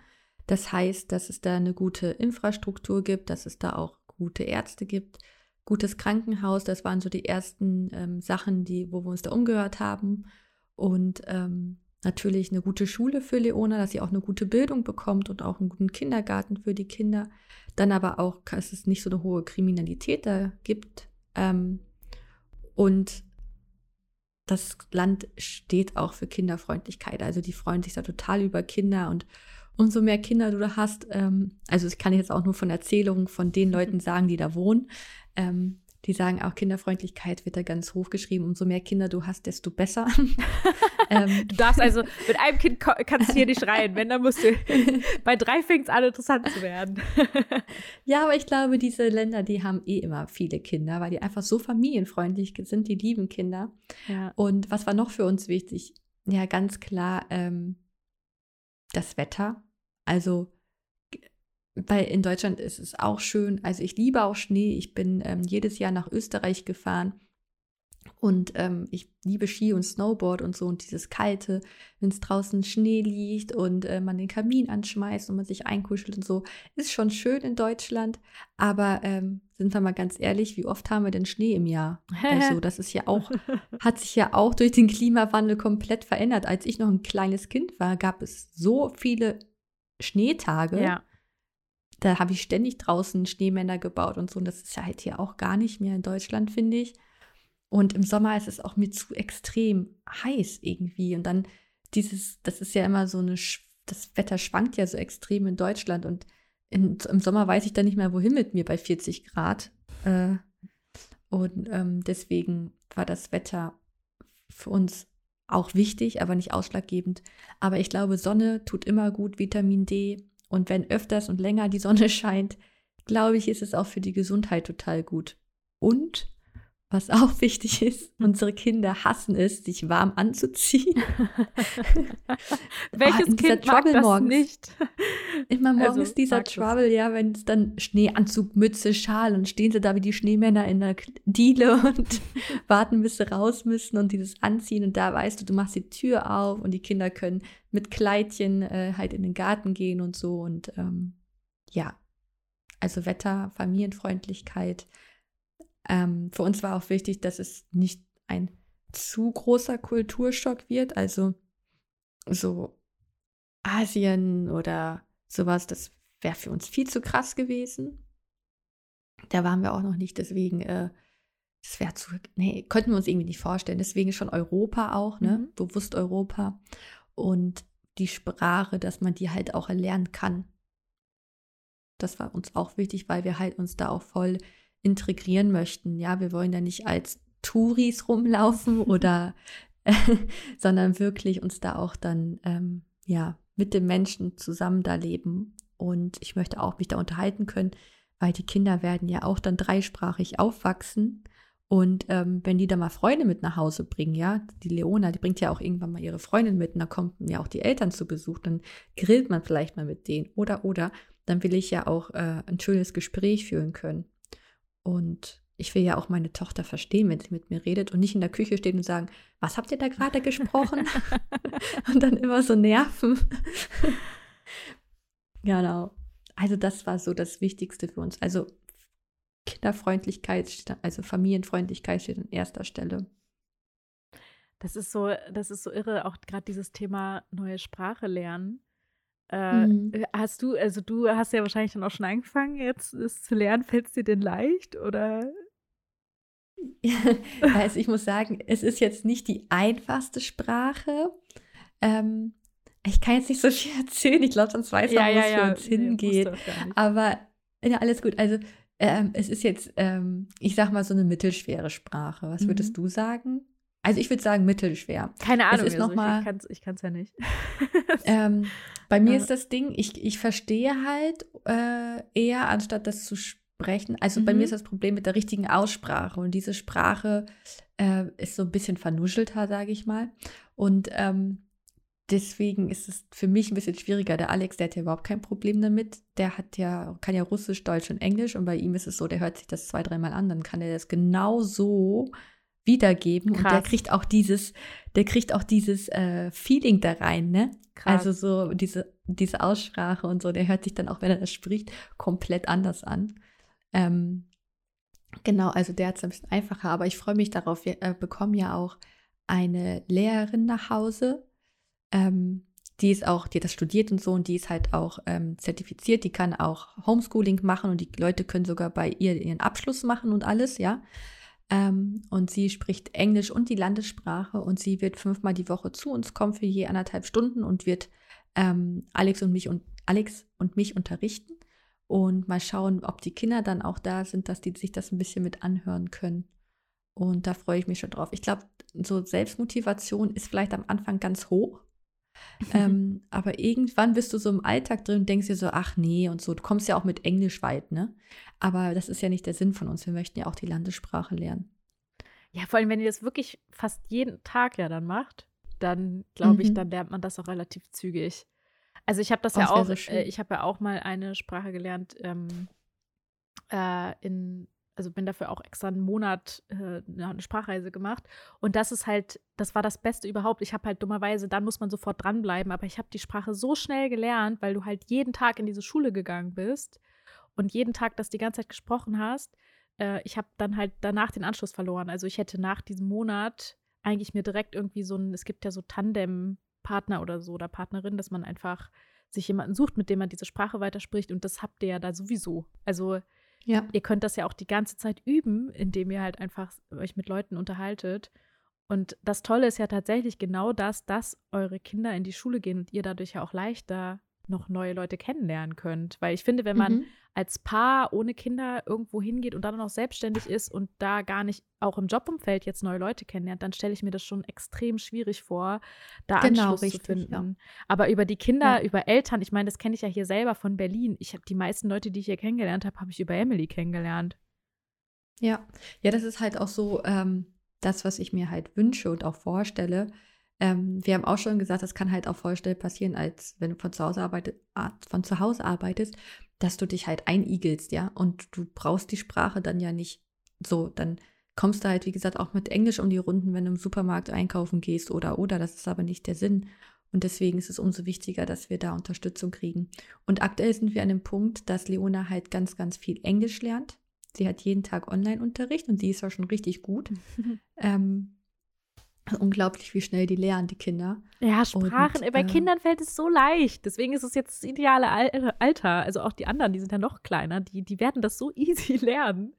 das heißt, dass es da eine gute Infrastruktur gibt, dass es da auch gute Ärzte gibt, gutes Krankenhaus. Das waren so die ersten ähm, Sachen, die, wo wir uns da umgehört haben. Und ähm, natürlich eine gute Schule für Leona, dass sie auch eine gute Bildung bekommt und auch einen guten Kindergarten für die Kinder. Dann aber auch, dass es nicht so eine hohe Kriminalität da gibt. Ähm, und das Land steht auch für Kinderfreundlichkeit. Also die freuen sich da total über Kinder und umso mehr Kinder du da hast, ähm, also ich kann jetzt auch nur von Erzählungen von den Leuten sagen, die da wohnen, ähm, die sagen auch, Kinderfreundlichkeit wird da ganz hoch geschrieben. Umso mehr Kinder du hast, desto besser. ähm, du darfst also, mit einem Kind kannst du hier nicht schreien. Wenn, dann musst du, bei drei fängt es an, interessant zu werden. ja, aber ich glaube, diese Länder, die haben eh immer viele Kinder, weil die einfach so familienfreundlich sind, die lieben Kinder. Ja. Und was war noch für uns wichtig? Ja, ganz klar, ähm, das Wetter. Also weil in Deutschland ist es auch schön. Also ich liebe auch Schnee. Ich bin ähm, jedes Jahr nach Österreich gefahren und ähm, ich liebe Ski und Snowboard und so und dieses Kalte, wenn es draußen Schnee liegt und äh, man den Kamin anschmeißt und man sich einkuschelt und so, ist schon schön in Deutschland. Aber ähm, sind wir mal ganz ehrlich, wie oft haben wir denn Schnee im Jahr? also das ist ja auch, hat sich ja auch durch den Klimawandel komplett verändert. Als ich noch ein kleines Kind war, gab es so viele Schneetage. Ja. Da habe ich ständig draußen Schneemänner gebaut und so. Und das ist ja halt hier auch gar nicht mehr in Deutschland, finde ich. Und im Sommer ist es auch mir zu extrem heiß irgendwie. Und dann dieses, das ist ja immer so eine, das Wetter schwankt ja so extrem in Deutschland. Und in, im Sommer weiß ich dann nicht mehr, wohin mit mir bei 40 Grad. Äh, und ähm, deswegen war das Wetter für uns auch wichtig, aber nicht ausschlaggebend. Aber ich glaube, Sonne tut immer gut, Vitamin D. Und wenn öfters und länger die Sonne scheint, glaube ich, ist es auch für die Gesundheit total gut. Und was auch wichtig ist, unsere Kinder hassen es, sich warm anzuziehen. Welches ah, Kind mag Trouble das morgens. nicht? Immer morgens also, dieser Trouble, das. ja, wenn es dann Schneeanzug, Mütze, Schal und stehen sie da wie die Schneemänner in der Diele und warten, bis sie raus müssen und dieses Anziehen und da weißt du, du machst die Tür auf und die Kinder können mit Kleidchen äh, halt in den Garten gehen und so und ähm, ja, also Wetter, Familienfreundlichkeit, ähm, für uns war auch wichtig, dass es nicht ein zu großer Kulturschock wird. Also so Asien oder sowas, das wäre für uns viel zu krass gewesen. Da waren wir auch noch nicht, deswegen, äh, das wäre zu, nee, könnten wir uns irgendwie nicht vorstellen. Deswegen schon Europa auch, ne? Mhm. Bewusst Europa. Und die Sprache, dass man die halt auch erlernen kann. Das war uns auch wichtig, weil wir halt uns da auch voll integrieren möchten. Ja, wir wollen da nicht als Touris rumlaufen oder, äh, sondern wirklich uns da auch dann, ähm, ja, mit den Menschen zusammen da leben. Und ich möchte auch mich da unterhalten können, weil die Kinder werden ja auch dann dreisprachig aufwachsen. Und ähm, wenn die da mal Freunde mit nach Hause bringen, ja, die Leona, die bringt ja auch irgendwann mal ihre Freundin mit und da kommen ja auch die Eltern zu Besuch, dann grillt man vielleicht mal mit denen oder, oder, dann will ich ja auch äh, ein schönes Gespräch führen können. Und ich will ja auch meine Tochter verstehen, wenn sie mit mir redet und nicht in der Küche steht und sagen, was habt ihr da gerade gesprochen? und dann immer so nerven. genau. Also das war so das Wichtigste für uns. Also Kinderfreundlichkeit, also Familienfreundlichkeit steht an erster Stelle. Das ist so, das ist so irre, auch gerade dieses Thema neue Sprache lernen. Äh, mhm. Hast du, also du hast ja wahrscheinlich dann auch schon angefangen, jetzt es zu lernen. Fällt es dir denn leicht oder? also ich muss sagen, es ist jetzt nicht die einfachste Sprache. Ähm, ich kann jetzt nicht so viel erzählen. Ich glaube, sonst weiß man, ja, wo es ja, für uns nee, hingeht. Aber ja, alles gut. Also ähm, es ist jetzt, ähm, ich sag mal, so eine mittelschwere Sprache. Was würdest mhm. du sagen? Also ich würde sagen mittelschwer. Keine Ahnung, es ist also noch mal, ich kann es ja nicht. ähm, bei mir ist das Ding, ich, ich verstehe halt äh, eher, anstatt das zu sprechen. Also mhm. bei mir mhm. ist das Problem mit der richtigen Aussprache. Und diese Sprache äh, ist so ein bisschen vernuschelter, sage ich mal. Und ähm, deswegen ist es für mich ein bisschen schwieriger. Der Alex, der hat ja überhaupt kein Problem damit. Der hat ja, kann ja Russisch, Deutsch und Englisch. Und bei ihm ist es so, der hört sich das zwei, dreimal an, dann kann er das genau so wiedergeben Krass. und der kriegt auch dieses, der kriegt auch dieses äh, Feeling da rein, ne? Krass. Also so diese, diese Aussprache und so, der hört sich dann auch, wenn er das spricht, komplett anders an. Ähm, genau, also der hat es ein bisschen einfacher, aber ich freue mich darauf. Wir äh, bekommen ja auch eine Lehrerin nach Hause. Ähm, die ist auch, die hat das studiert und so und die ist halt auch ähm, zertifiziert, die kann auch Homeschooling machen und die Leute können sogar bei ihr ihren Abschluss machen und alles, ja. Ähm, und sie spricht Englisch und die Landessprache und sie wird fünfmal die Woche zu uns kommen für je anderthalb Stunden und wird ähm, Alex und mich und Alex und mich unterrichten und mal schauen, ob die Kinder dann auch da sind, dass die sich das ein bisschen mit anhören können. Und da freue ich mich schon drauf. Ich glaube, so Selbstmotivation ist vielleicht am Anfang ganz hoch. Ähm, aber irgendwann bist du so im Alltag drin und denkst dir so, ach nee und so. Du kommst ja auch mit Englisch weit, ne? Aber das ist ja nicht der Sinn von uns. Wir möchten ja auch die Landessprache lernen. Ja, vor allem, wenn ihr das wirklich fast jeden Tag ja dann macht, dann glaube mhm. ich, dann lernt man das auch relativ zügig. Also ich habe das oh, ja auch, so äh, ich habe ja auch mal eine Sprache gelernt ähm, äh, in also bin dafür auch extra einen Monat äh, eine Sprachreise gemacht. Und das ist halt, das war das Beste überhaupt. Ich habe halt dummerweise, dann muss man sofort dranbleiben, aber ich habe die Sprache so schnell gelernt, weil du halt jeden Tag in diese Schule gegangen bist und jeden Tag das die ganze Zeit gesprochen hast. Äh, ich habe dann halt danach den Anschluss verloren. Also ich hätte nach diesem Monat eigentlich mir direkt irgendwie so ein, es gibt ja so Tandem-Partner oder so oder Partnerin, dass man einfach sich jemanden sucht, mit dem man diese Sprache weiterspricht. Und das habt ihr ja da sowieso. Also ja. Ihr könnt das ja auch die ganze Zeit üben, indem ihr halt einfach euch mit Leuten unterhaltet. Und das Tolle ist ja tatsächlich genau das, dass eure Kinder in die Schule gehen und ihr dadurch ja auch leichter noch neue Leute kennenlernen könnt. Weil ich finde, wenn man mhm. als Paar ohne Kinder irgendwo hingeht und dann noch selbstständig ist und da gar nicht auch im Jobumfeld jetzt neue Leute kennenlernt, dann stelle ich mir das schon extrem schwierig vor, da genau, Anschluss richtig, zu finden. Ja. Aber über die Kinder, ja. über Eltern, ich meine, das kenne ich ja hier selber von Berlin. Ich habe die meisten Leute, die ich hier kennengelernt habe, habe ich über Emily kennengelernt. Ja, ja, das ist halt auch so ähm, das, was ich mir halt wünsche und auch vorstelle ähm, wir haben auch schon gesagt, das kann halt auch voll schnell passieren, als wenn du von zu Hause arbeitet, von zu Hause arbeitest, dass du dich halt einigelst, ja, und du brauchst die Sprache dann ja nicht so, dann kommst du halt, wie gesagt, auch mit Englisch um die Runden, wenn du im Supermarkt einkaufen gehst oder oder, das ist aber nicht der Sinn. Und deswegen ist es umso wichtiger, dass wir da Unterstützung kriegen. Und aktuell sind wir an dem Punkt, dass Leona halt ganz, ganz viel Englisch lernt. Sie hat jeden Tag Online-Unterricht und die ist ja schon richtig gut. ähm, Unglaublich, wie schnell die lernen, die Kinder. Ja, Sprachen, Und, bei äh, Kindern fällt es so leicht. Deswegen ist es jetzt das ideale Alter. Also auch die anderen, die sind ja noch kleiner, die, die werden das so easy lernen.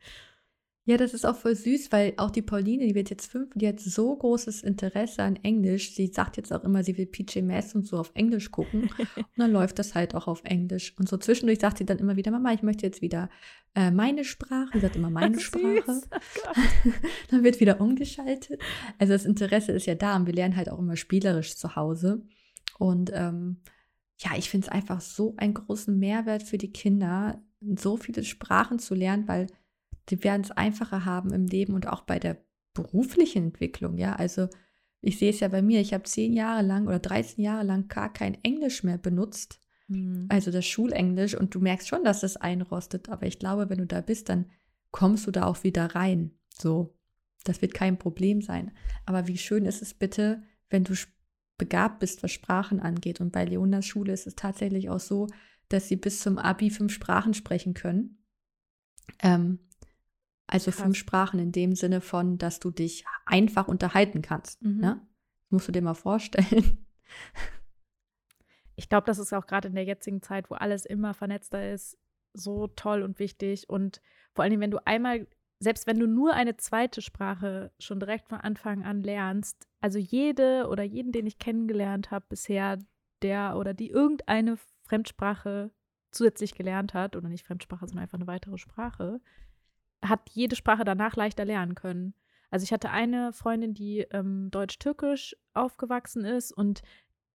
Ja, das ist auch voll süß, weil auch die Pauline, die wird jetzt fünf, die hat so großes Interesse an Englisch. Sie sagt jetzt auch immer, sie will PJ Masks und so auf Englisch gucken. und dann läuft das halt auch auf Englisch. Und so zwischendurch sagt sie dann immer wieder, Mama, ich möchte jetzt wieder äh, meine Sprache. Sie sagt immer meine Sprache. Oh dann wird wieder umgeschaltet. Also das Interesse ist ja da und wir lernen halt auch immer spielerisch zu Hause. Und ähm, ja, ich finde es einfach so einen großen Mehrwert für die Kinder, so viele Sprachen zu lernen, weil die werden es einfacher haben im Leben und auch bei der beruflichen Entwicklung, ja. Also ich sehe es ja bei mir, ich habe zehn Jahre lang oder 13 Jahre lang gar kein Englisch mehr benutzt. Mhm. Also das Schulenglisch und du merkst schon, dass es einrostet, aber ich glaube, wenn du da bist, dann kommst du da auch wieder rein. So, das wird kein Problem sein. Aber wie schön ist es bitte, wenn du begabt bist, was Sprachen angeht. Und bei Leonas Schule ist es tatsächlich auch so, dass sie bis zum Abi fünf Sprachen sprechen können. Ähm, also Krass. fünf Sprachen in dem Sinne von, dass du dich einfach unterhalten kannst. Mhm. Ne? musst du dir mal vorstellen. Ich glaube, das ist auch gerade in der jetzigen Zeit, wo alles immer vernetzter ist, so toll und wichtig. Und vor allem, wenn du einmal, selbst wenn du nur eine zweite Sprache schon direkt von Anfang an lernst, also jede oder jeden, den ich kennengelernt habe bisher, der oder die irgendeine Fremdsprache zusätzlich gelernt hat, oder nicht Fremdsprache, sondern einfach eine weitere Sprache, hat jede Sprache danach leichter lernen können. Also ich hatte eine Freundin, die ähm, Deutsch-Türkisch aufgewachsen ist und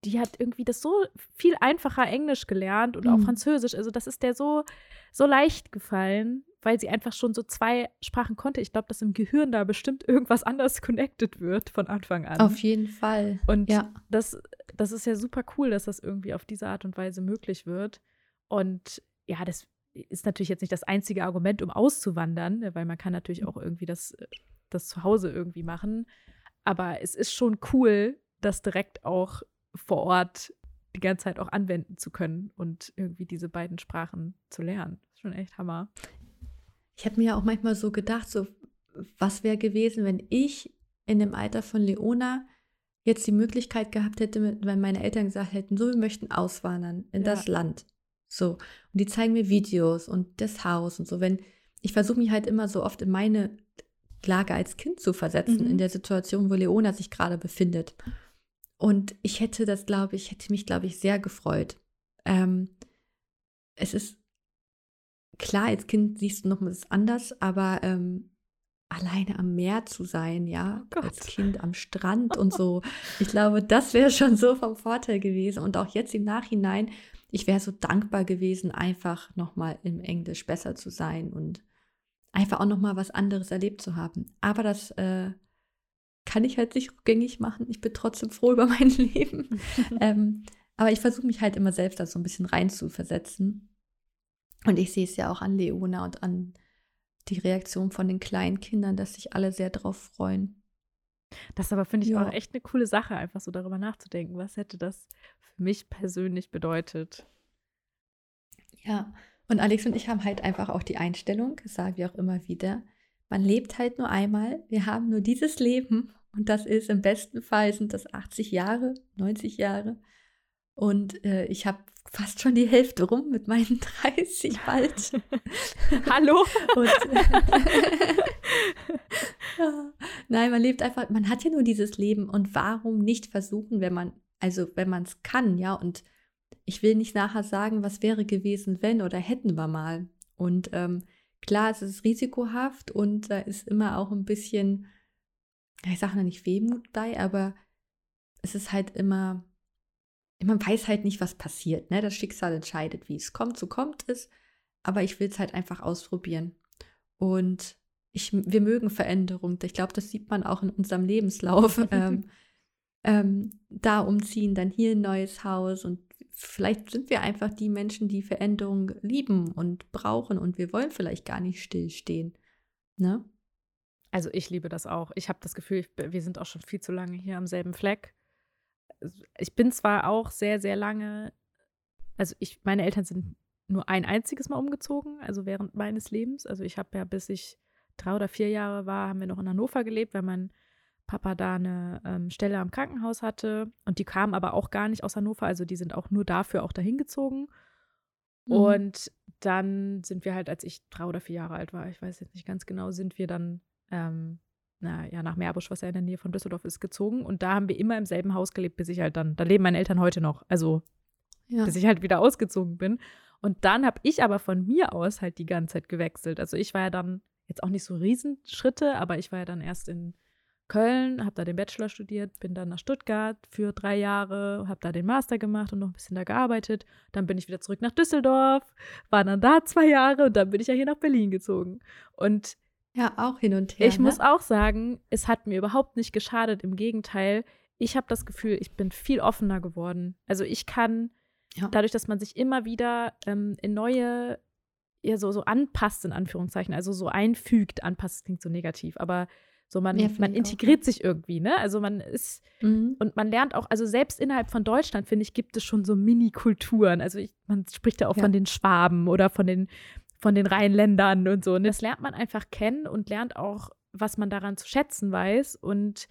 die hat irgendwie das so viel einfacher Englisch gelernt und mhm. auch Französisch. Also das ist der so, so leicht gefallen, weil sie einfach schon so zwei Sprachen konnte. Ich glaube, dass im Gehirn da bestimmt irgendwas anders connected wird von Anfang an. Auf jeden Fall. Und ja. das, das ist ja super cool, dass das irgendwie auf diese Art und Weise möglich wird. Und ja, das ist natürlich jetzt nicht das einzige Argument, um auszuwandern, ne, weil man kann natürlich auch irgendwie das, äh, das zu Hause irgendwie machen. Aber es ist schon cool, das direkt auch vor Ort die ganze Zeit auch anwenden zu können und irgendwie diese beiden Sprachen zu lernen. Das ist schon echt Hammer. Ich habe mir ja auch manchmal so gedacht, so was wäre gewesen, wenn ich in dem Alter von Leona jetzt die Möglichkeit gehabt hätte, wenn meine Eltern gesagt hätten, so wir möchten auswandern in ja. das Land. So. Und die zeigen mir Videos und das Haus und so. Wenn, ich versuche mich halt immer so oft in meine Lage als Kind zu versetzen, mhm. in der Situation, wo Leona sich gerade befindet. Und ich hätte das, glaube ich, hätte mich, glaube ich, sehr gefreut. Ähm, es ist klar, als Kind siehst du noch mal das anders, aber ähm, alleine am Meer zu sein, ja, oh als Kind am Strand und so. Ich glaube, das wäre schon so vom Vorteil gewesen. Und auch jetzt im Nachhinein ich wäre so dankbar gewesen, einfach nochmal im Englisch besser zu sein und einfach auch nochmal was anderes erlebt zu haben. Aber das äh, kann ich halt nicht rückgängig machen. Ich bin trotzdem froh über mein Leben. ähm, aber ich versuche mich halt immer selbst da so ein bisschen rein zu versetzen. Und ich sehe es ja auch an Leona und an die Reaktion von den kleinen Kindern, dass sich alle sehr drauf freuen. Das aber finde ich ja. auch echt eine coole Sache, einfach so darüber nachzudenken. Was hätte das für mich persönlich bedeutet? Ja, und Alex und ich haben halt einfach auch die Einstellung, das sagen wir auch immer wieder, man lebt halt nur einmal, wir haben nur dieses Leben und das ist im besten Fall sind das 80 Jahre, 90 Jahre. Und äh, ich habe fast schon die Hälfte rum mit meinen 30 bald. Hallo? Und, ja. Nein, man lebt einfach, man hat ja nur dieses Leben und warum nicht versuchen, wenn man, also wenn man es kann, ja, und ich will nicht nachher sagen, was wäre gewesen, wenn oder hätten wir mal. Und ähm, klar, es ist risikohaft und da ist immer auch ein bisschen, ich sage noch nicht Wehmut bei, aber es ist halt immer, man weiß halt nicht, was passiert. Ne? Das Schicksal entscheidet, wie es kommt, so kommt es. Aber ich will es halt einfach ausprobieren. Und ich, wir mögen Veränderung. Ich glaube, das sieht man auch in unserem Lebenslauf. ähm, ähm, da umziehen, dann hier ein neues Haus und vielleicht sind wir einfach die Menschen, die Veränderung lieben und brauchen und wir wollen vielleicht gar nicht stillstehen. Ne? Also ich liebe das auch. Ich habe das Gefühl, wir sind auch schon viel zu lange hier am selben Fleck. Ich bin zwar auch sehr, sehr lange, also ich, meine Eltern sind nur ein einziges Mal umgezogen, also während meines Lebens. Also ich habe ja, bis ich drei oder vier Jahre war, haben wir noch in Hannover gelebt, weil mein Papa da eine ähm, Stelle am Krankenhaus hatte und die kamen aber auch gar nicht aus Hannover, also die sind auch nur dafür auch dahin gezogen. Mhm. Und dann sind wir halt, als ich drei oder vier Jahre alt war, ich weiß jetzt nicht ganz genau, sind wir dann ähm, na, ja, nach Meerbusch, was ja in der Nähe von Düsseldorf ist, gezogen. Und da haben wir immer im selben Haus gelebt, bis ich halt dann, da leben meine Eltern heute noch, also ja. bis ich halt wieder ausgezogen bin. Und dann habe ich aber von mir aus halt die ganze Zeit gewechselt. Also ich war ja dann jetzt auch nicht so Riesenschritte, aber ich war ja dann erst in Köln, habe da den Bachelor studiert, bin dann nach Stuttgart für drei Jahre, habe da den Master gemacht und noch ein bisschen da gearbeitet. Dann bin ich wieder zurück nach Düsseldorf, war dann da zwei Jahre und dann bin ich ja hier nach Berlin gezogen. Und ja, auch hin und her. Ich ne? muss auch sagen, es hat mir überhaupt nicht geschadet. Im Gegenteil, ich habe das Gefühl, ich bin viel offener geworden. Also ich kann, ja. dadurch, dass man sich immer wieder ähm, in neue, ja, so, so anpasst, in Anführungszeichen, also so einfügt, anpasst klingt so negativ, aber so man, ja, man integriert auch, sich irgendwie, ne? Also man ist mhm. und man lernt auch, also selbst innerhalb von Deutschland, finde ich, gibt es schon so Mini-Kulturen. Also ich, man spricht ja auch ja. von den Schwaben oder von den von den Rheinländern und so. Und das lernt man einfach kennen und lernt auch, was man daran zu schätzen weiß. Und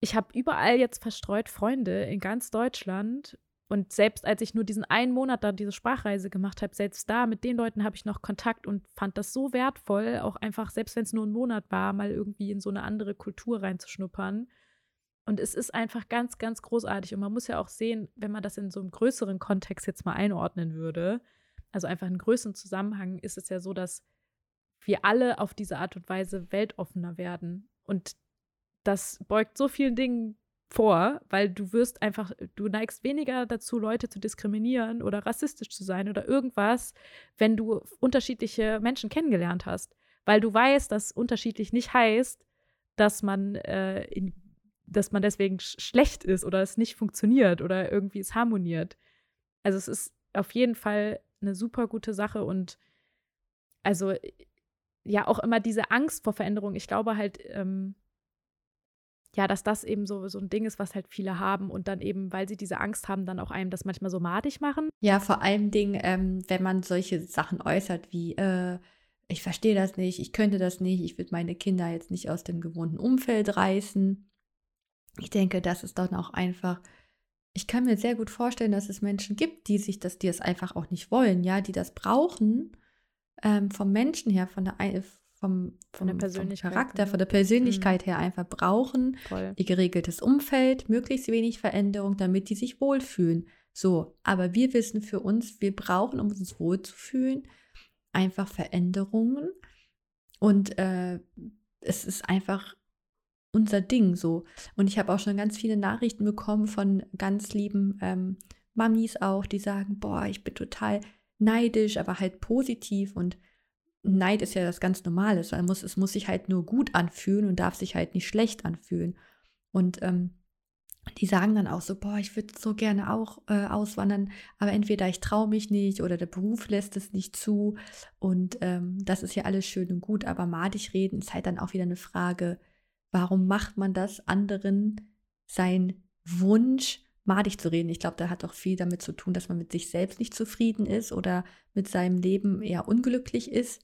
ich habe überall jetzt verstreut Freunde in ganz Deutschland. Und selbst als ich nur diesen einen Monat da diese Sprachreise gemacht habe, selbst da mit den Leuten habe ich noch Kontakt und fand das so wertvoll, auch einfach, selbst wenn es nur ein Monat war, mal irgendwie in so eine andere Kultur reinzuschnuppern. Und es ist einfach ganz, ganz großartig. Und man muss ja auch sehen, wenn man das in so einem größeren Kontext jetzt mal einordnen würde, also einfach in größeren Zusammenhang, ist es ja so, dass wir alle auf diese Art und Weise weltoffener werden. Und das beugt so vielen Dingen vor, weil du wirst einfach, du neigst weniger dazu, Leute zu diskriminieren oder rassistisch zu sein oder irgendwas, wenn du unterschiedliche Menschen kennengelernt hast. Weil du weißt, dass unterschiedlich nicht heißt, dass man, äh, in, dass man deswegen sch schlecht ist oder es nicht funktioniert oder irgendwie es harmoniert. Also es ist auf jeden Fall eine super gute Sache und also ja auch immer diese Angst vor Veränderung. Ich glaube halt, ähm, ja, dass das eben so, so ein Ding ist, was halt viele haben und dann eben, weil sie diese Angst haben, dann auch einem das manchmal so madig machen. Ja, vor allem Dingen, ähm, wenn man solche Sachen äußert wie, äh, ich verstehe das nicht, ich könnte das nicht, ich würde meine Kinder jetzt nicht aus dem gewohnten Umfeld reißen. Ich denke, das ist dann auch einfach ich kann mir sehr gut vorstellen, dass es Menschen gibt, die sich das, die es einfach auch nicht wollen, ja, die das brauchen, ähm, vom Menschen her, von der vom, vom, vom Charakter, von der Persönlichkeit mhm. her einfach brauchen, Voll. ihr geregeltes Umfeld, möglichst wenig Veränderung, damit die sich wohlfühlen. So, aber wir wissen für uns, wir brauchen, um uns wohlzufühlen, einfach Veränderungen. Und äh, es ist einfach unser Ding so. Und ich habe auch schon ganz viele Nachrichten bekommen von ganz lieben ähm, Mamis auch, die sagen, boah, ich bin total neidisch, aber halt positiv und Neid ist ja das ganz Normale. Es muss, es muss sich halt nur gut anfühlen und darf sich halt nicht schlecht anfühlen. Und ähm, die sagen dann auch so, boah, ich würde so gerne auch äh, auswandern, aber entweder ich traue mich nicht oder der Beruf lässt es nicht zu. Und ähm, das ist ja alles schön und gut, aber madig reden ist halt dann auch wieder eine Frage Warum macht man das, anderen sein Wunsch madig zu reden? Ich glaube, da hat auch viel damit zu tun, dass man mit sich selbst nicht zufrieden ist oder mit seinem Leben eher unglücklich ist.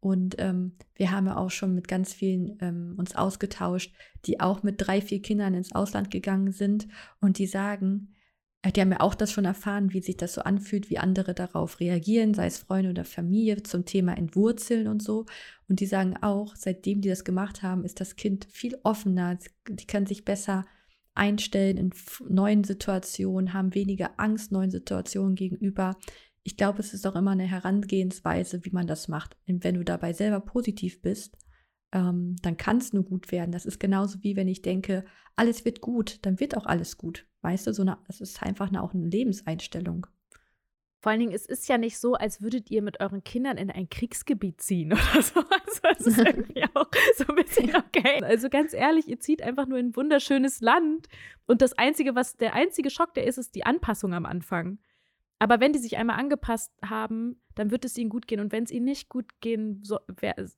Und ähm, wir haben ja auch schon mit ganz vielen ähm, uns ausgetauscht, die auch mit drei, vier Kindern ins Ausland gegangen sind und die sagen, die haben ja auch das schon erfahren, wie sich das so anfühlt, wie andere darauf reagieren, sei es Freunde oder Familie zum Thema Entwurzeln und so. Und die sagen auch, seitdem die das gemacht haben, ist das Kind viel offener, die kann sich besser einstellen in neuen Situationen, haben weniger Angst neuen Situationen gegenüber. Ich glaube, es ist auch immer eine Herangehensweise, wie man das macht. Und wenn du dabei selber positiv bist, ähm, dann kann es nur gut werden. Das ist genauso wie wenn ich denke, alles wird gut, dann wird auch alles gut. Weißt du, so eine, das ist einfach eine, auch eine Lebenseinstellung. Vor allen Dingen, es ist ja nicht so, als würdet ihr mit euren Kindern in ein Kriegsgebiet ziehen oder so. Also es ist irgendwie auch so ein bisschen okay. Also ganz ehrlich, ihr zieht einfach nur in ein wunderschönes Land. Und das Einzige, was der einzige Schock, der ist, ist die Anpassung am Anfang. Aber wenn die sich einmal angepasst haben, dann wird es ihnen gut gehen. Und wenn es ihnen nicht gut gehen, so,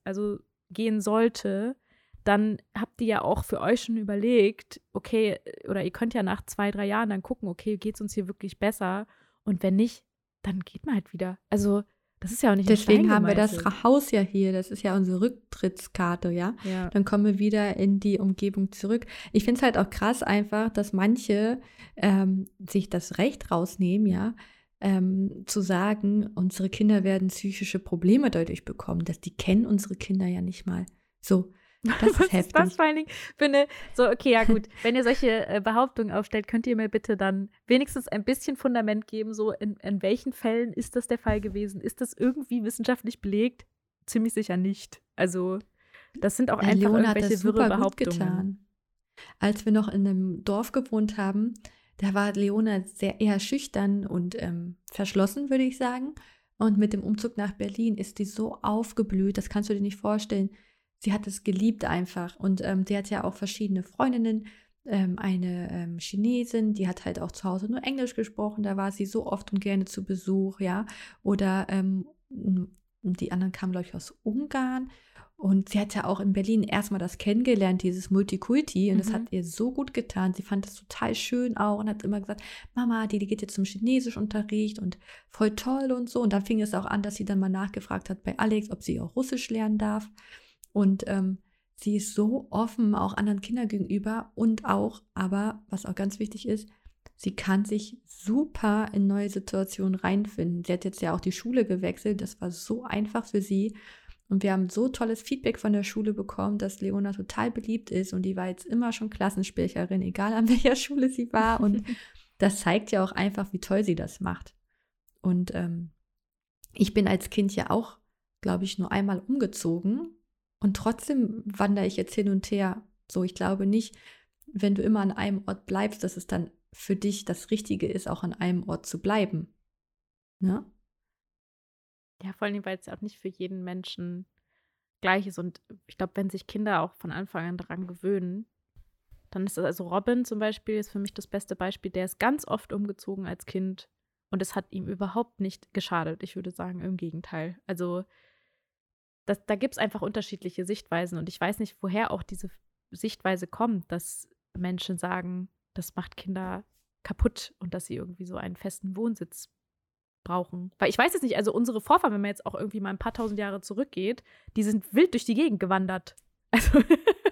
also gehen sollte, dann habt ihr ja auch für euch schon überlegt, okay, oder ihr könnt ja nach zwei, drei Jahren dann gucken, okay, geht es uns hier wirklich besser? Und wenn nicht, dann geht man halt wieder. Also Das ist ja auch nicht Deswegen haben wir das Haus ja hier. Das ist ja unsere Rücktrittskarte, ja? ja. Dann kommen wir wieder in die Umgebung zurück. Ich finde es halt auch krass einfach, dass manche ähm, sich das Recht rausnehmen, ja, ähm, zu sagen, unsere Kinder werden psychische Probleme dadurch bekommen. Dass die kennen unsere Kinder ja nicht mal. So, das ist heftig. Was vor allen Dingen finde, so, okay, ja gut, wenn ihr solche äh, Behauptungen aufstellt, könnt ihr mir bitte dann wenigstens ein bisschen Fundament geben, so in, in welchen Fällen ist das der Fall gewesen? Ist das irgendwie wissenschaftlich belegt? Ziemlich sicher nicht. Also, das sind auch einfach Leon irgendwelche wirre Behauptungen. getan. Als wir noch in einem Dorf gewohnt haben, da war Leona sehr eher schüchtern und ähm, verschlossen, würde ich sagen. Und mit dem Umzug nach Berlin ist die so aufgeblüht, das kannst du dir nicht vorstellen sie hat es geliebt einfach. Und ähm, die hat ja auch verschiedene Freundinnen. Ähm, eine ähm, Chinesin, die hat halt auch zu Hause nur Englisch gesprochen. Da war sie so oft und gerne zu Besuch, ja. Oder ähm, die anderen kamen, glaube ich, aus Ungarn. Und sie hat ja auch in Berlin erstmal das kennengelernt, dieses Multikulti. Und mhm. das hat ihr so gut getan. Sie fand das total schön auch und hat immer gesagt, Mama, die, die geht jetzt zum Chinesischunterricht und voll toll und so. Und dann fing es auch an, dass sie dann mal nachgefragt hat bei Alex, ob sie auch Russisch lernen darf. Und ähm, sie ist so offen auch anderen Kindern gegenüber und auch, aber was auch ganz wichtig ist, sie kann sich super in neue Situationen reinfinden. Sie hat jetzt ja auch die Schule gewechselt, das war so einfach für sie. Und wir haben so tolles Feedback von der Schule bekommen, dass Leona total beliebt ist und die war jetzt immer schon Klassensprecherin, egal an welcher Schule sie war. Und das zeigt ja auch einfach, wie toll sie das macht. Und ähm, ich bin als Kind ja auch, glaube ich, nur einmal umgezogen und trotzdem wandere ich jetzt hin und her. So, ich glaube nicht, wenn du immer an einem Ort bleibst, dass es dann für dich das Richtige ist, auch an einem Ort zu bleiben. Ne? Ja, vor allem, weil es ja auch nicht für jeden Menschen gleich ist. Und ich glaube, wenn sich Kinder auch von Anfang an daran gewöhnen, dann ist das, also Robin zum Beispiel ist für mich das beste Beispiel. Der ist ganz oft umgezogen als Kind und es hat ihm überhaupt nicht geschadet. Ich würde sagen, im Gegenteil. Also das, da gibt es einfach unterschiedliche Sichtweisen und ich weiß nicht, woher auch diese Sichtweise kommt, dass Menschen sagen, das macht Kinder kaputt und dass sie irgendwie so einen festen Wohnsitz brauchen. Weil ich weiß es nicht, also unsere Vorfahren, wenn man jetzt auch irgendwie mal ein paar tausend Jahre zurückgeht, die sind wild durch die Gegend gewandert. Also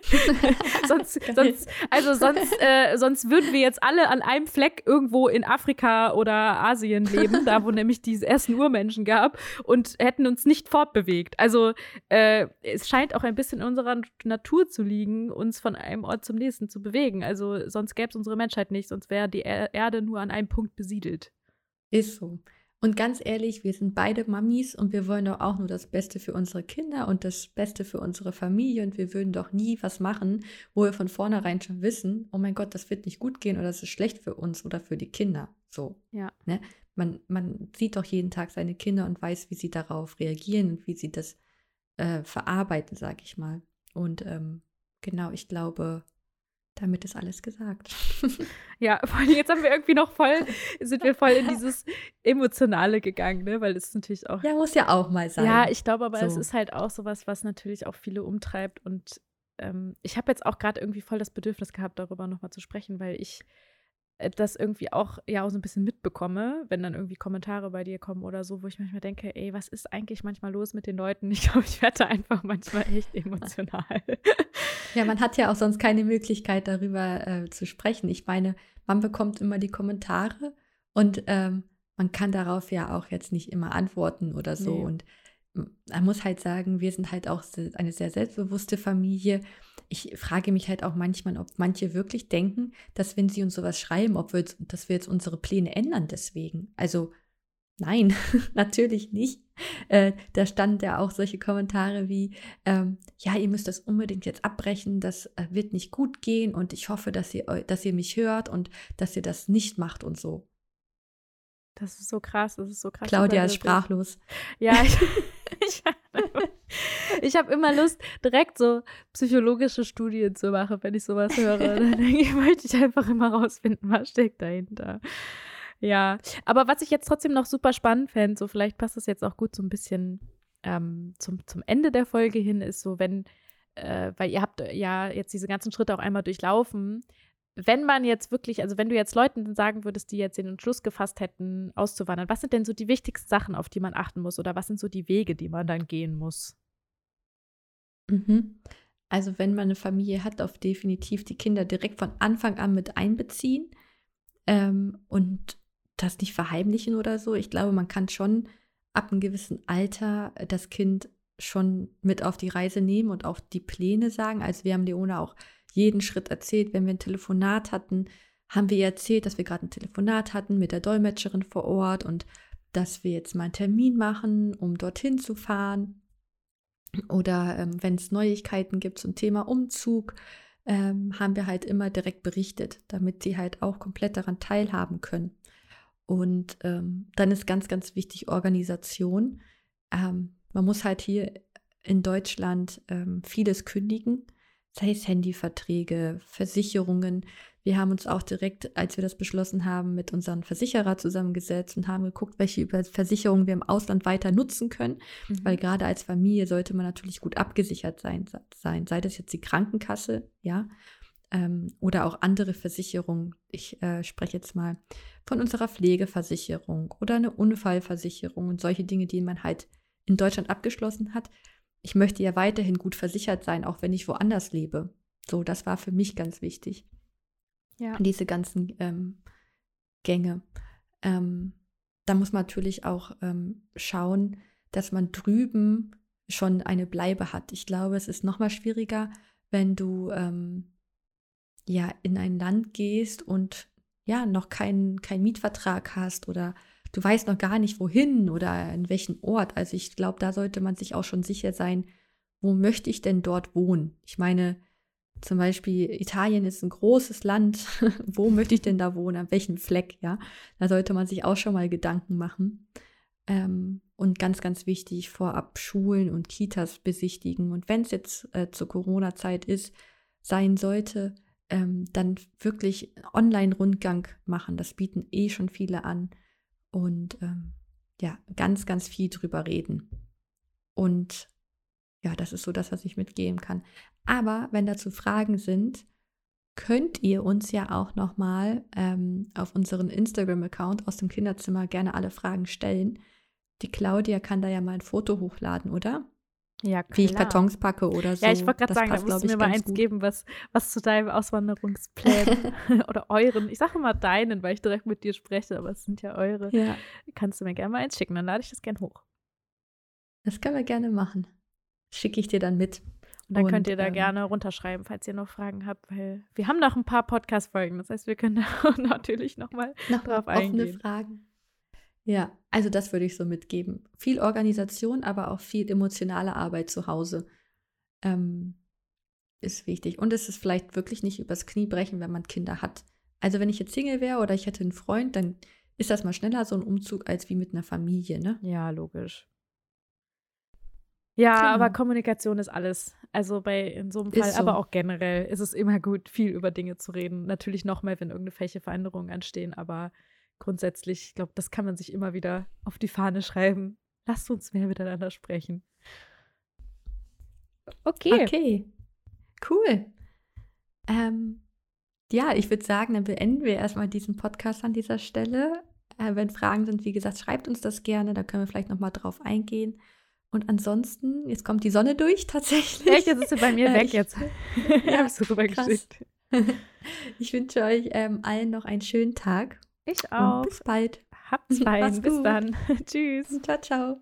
sonst, sonst, also sonst, äh, sonst würden wir jetzt alle an einem Fleck irgendwo in Afrika oder Asien leben, da wo nämlich diese ersten Urmenschen gab und hätten uns nicht fortbewegt. Also äh, es scheint auch ein bisschen in unserer Natur zu liegen, uns von einem Ort zum nächsten zu bewegen. Also sonst gäbe es unsere Menschheit nicht, sonst wäre die Erde nur an einem Punkt besiedelt. Ist so. Und ganz ehrlich, wir sind beide Mamis und wir wollen doch auch nur das Beste für unsere Kinder und das Beste für unsere Familie und wir würden doch nie was machen, wo wir von vornherein schon wissen, oh mein Gott, das wird nicht gut gehen oder das ist schlecht für uns oder für die Kinder. So. Ja. Ne? Man, man sieht doch jeden Tag seine Kinder und weiß, wie sie darauf reagieren und wie sie das äh, verarbeiten, sag ich mal. Und ähm, genau, ich glaube, damit ist alles gesagt. ja, vor allem jetzt haben wir irgendwie noch voll, sind wir voll in dieses Emotionale gegangen, ne? Weil es natürlich auch. Ja, muss ja auch mal sein. Ja, ich glaube aber, so. es ist halt auch sowas, was natürlich auch viele umtreibt. Und ähm, ich habe jetzt auch gerade irgendwie voll das Bedürfnis gehabt, darüber nochmal zu sprechen, weil ich das irgendwie auch ja auch so ein bisschen mitbekomme, wenn dann irgendwie Kommentare bei dir kommen oder so, wo ich manchmal denke, ey, was ist eigentlich manchmal los mit den Leuten? Ich glaube, ich werde einfach manchmal echt emotional. Ja, man hat ja auch sonst keine Möglichkeit, darüber äh, zu sprechen. Ich meine, man bekommt immer die Kommentare und ähm, man kann darauf ja auch jetzt nicht immer antworten oder so. Nee. Und man muss halt sagen, wir sind halt auch eine sehr selbstbewusste Familie ich frage mich halt auch manchmal, ob manche wirklich denken, dass wenn sie uns sowas schreiben, ob wir, dass wir jetzt unsere Pläne ändern deswegen. Also nein, natürlich nicht. Äh, da standen ja auch solche Kommentare wie, ähm, ja, ihr müsst das unbedingt jetzt abbrechen, das äh, wird nicht gut gehen und ich hoffe, dass ihr, dass ihr mich hört und dass ihr das nicht macht und so. Das ist so krass, das ist so krass. Claudia ist sprachlos. Ja, ich, ich ich habe immer Lust, direkt so psychologische Studien zu machen, wenn ich sowas höre. Dann denke ich, möchte ich einfach immer rausfinden, was steckt dahinter. Ja, aber was ich jetzt trotzdem noch super spannend fände, so vielleicht passt das jetzt auch gut so ein bisschen ähm, zum, zum Ende der Folge hin, ist so, wenn, äh, weil ihr habt ja jetzt diese ganzen Schritte auch einmal durchlaufen, wenn man jetzt wirklich, also wenn du jetzt Leuten sagen würdest, die jetzt den Entschluss gefasst hätten, auszuwandern, was sind denn so die wichtigsten Sachen, auf die man achten muss oder was sind so die Wege, die man dann gehen muss? Mhm. Also wenn man eine Familie hat, auf definitiv die Kinder direkt von Anfang an mit einbeziehen ähm, und das nicht verheimlichen oder so. Ich glaube, man kann schon ab einem gewissen Alter das Kind schon mit auf die Reise nehmen und auch die Pläne sagen. Also wir haben Leona auch jeden Schritt erzählt. Wenn wir ein Telefonat hatten, haben wir ihr erzählt, dass wir gerade ein Telefonat hatten mit der Dolmetscherin vor Ort und dass wir jetzt mal einen Termin machen, um dorthin zu fahren. Oder ähm, wenn es Neuigkeiten gibt zum Thema Umzug, ähm, haben wir halt immer direkt berichtet, damit sie halt auch komplett daran teilhaben können. Und ähm, dann ist ganz, ganz wichtig Organisation. Ähm, man muss halt hier in Deutschland ähm, vieles kündigen sei es Handyverträge, Versicherungen. Wir haben uns auch direkt, als wir das beschlossen haben, mit unserem Versicherer zusammengesetzt und haben geguckt, welche Versicherungen wir im Ausland weiter nutzen können. Mhm. Weil gerade als Familie sollte man natürlich gut abgesichert sein, sein. Sei das jetzt die Krankenkasse, ja, ähm, oder auch andere Versicherungen. Ich äh, spreche jetzt mal von unserer Pflegeversicherung oder eine Unfallversicherung und solche Dinge, die man halt in Deutschland abgeschlossen hat ich möchte ja weiterhin gut versichert sein, auch wenn ich woanders lebe. So, das war für mich ganz wichtig. Ja. Diese ganzen ähm, Gänge. Ähm, da muss man natürlich auch ähm, schauen, dass man drüben schon eine Bleibe hat. Ich glaube, es ist noch mal schwieriger, wenn du ähm, ja in ein Land gehst und ja noch keinen kein Mietvertrag hast oder du weißt noch gar nicht, wohin oder in welchen Ort. Also ich glaube, da sollte man sich auch schon sicher sein, wo möchte ich denn dort wohnen? Ich meine, zum Beispiel Italien ist ein großes Land. wo möchte ich denn da wohnen? An welchem Fleck? Ja, da sollte man sich auch schon mal Gedanken machen. Ähm, und ganz, ganz wichtig, vorab Schulen und Kitas besichtigen. Und wenn es jetzt äh, zur Corona-Zeit ist, sein sollte, ähm, dann wirklich Online-Rundgang machen. Das bieten eh schon viele an und ähm, ja, ganz, ganz viel drüber reden. Und ja, das ist so das, was ich mitgeben kann. Aber wenn dazu Fragen sind, könnt ihr uns ja auch nochmal ähm, auf unseren Instagram-Account aus dem Kinderzimmer gerne alle Fragen stellen. Die Claudia kann da ja mal ein Foto hochladen, oder? Ja, klar. Wie ich Kartons packe oder so. Ja, ich wollte gerade sagen, passt, da musst du mir mal eins gut. geben, was, was zu deinem Auswanderungsplan oder euren, ich sage mal deinen, weil ich direkt mit dir spreche, aber es sind ja eure. Ja. Kannst du mir gerne mal eins schicken, dann lade ich das gerne hoch. Das können wir gerne machen. Schicke ich dir dann mit. Und dann und, könnt ihr da ähm, gerne runterschreiben, falls ihr noch Fragen habt, weil wir haben noch ein paar Podcast-Folgen. Das heißt, wir können da natürlich nochmal noch drauf eingehen. Offene Fragen. Ja, also das würde ich so mitgeben. Viel Organisation, aber auch viel emotionale Arbeit zu Hause ähm, ist wichtig. Und es ist vielleicht wirklich nicht übers Knie brechen, wenn man Kinder hat. Also wenn ich jetzt Single wäre oder ich hätte einen Freund, dann ist das mal schneller so ein Umzug als wie mit einer Familie, ne? Ja, logisch. Ja, genau. aber Kommunikation ist alles. Also bei in so einem Fall, so. aber auch generell ist es immer gut, viel über Dinge zu reden. Natürlich noch mal, wenn irgendwelche Veränderungen anstehen, aber grundsätzlich, ich glaube, das kann man sich immer wieder auf die Fahne schreiben. Lasst uns mehr miteinander sprechen. Okay. Okay. Cool. Ähm, ja, ich würde sagen, dann beenden wir erstmal diesen Podcast an dieser Stelle. Äh, wenn Fragen sind, wie gesagt, schreibt uns das gerne, da können wir vielleicht nochmal drauf eingehen. Und ansonsten, jetzt kommt die Sonne durch tatsächlich. Echt, jetzt ist sie bei mir äh, weg jetzt. ja, ich rübergeschickt. Ich wünsche euch ähm, allen noch einen schönen Tag ich auch. Und bis bald. Habt's fein. bis dann. Tschüss. Ciao, ciao.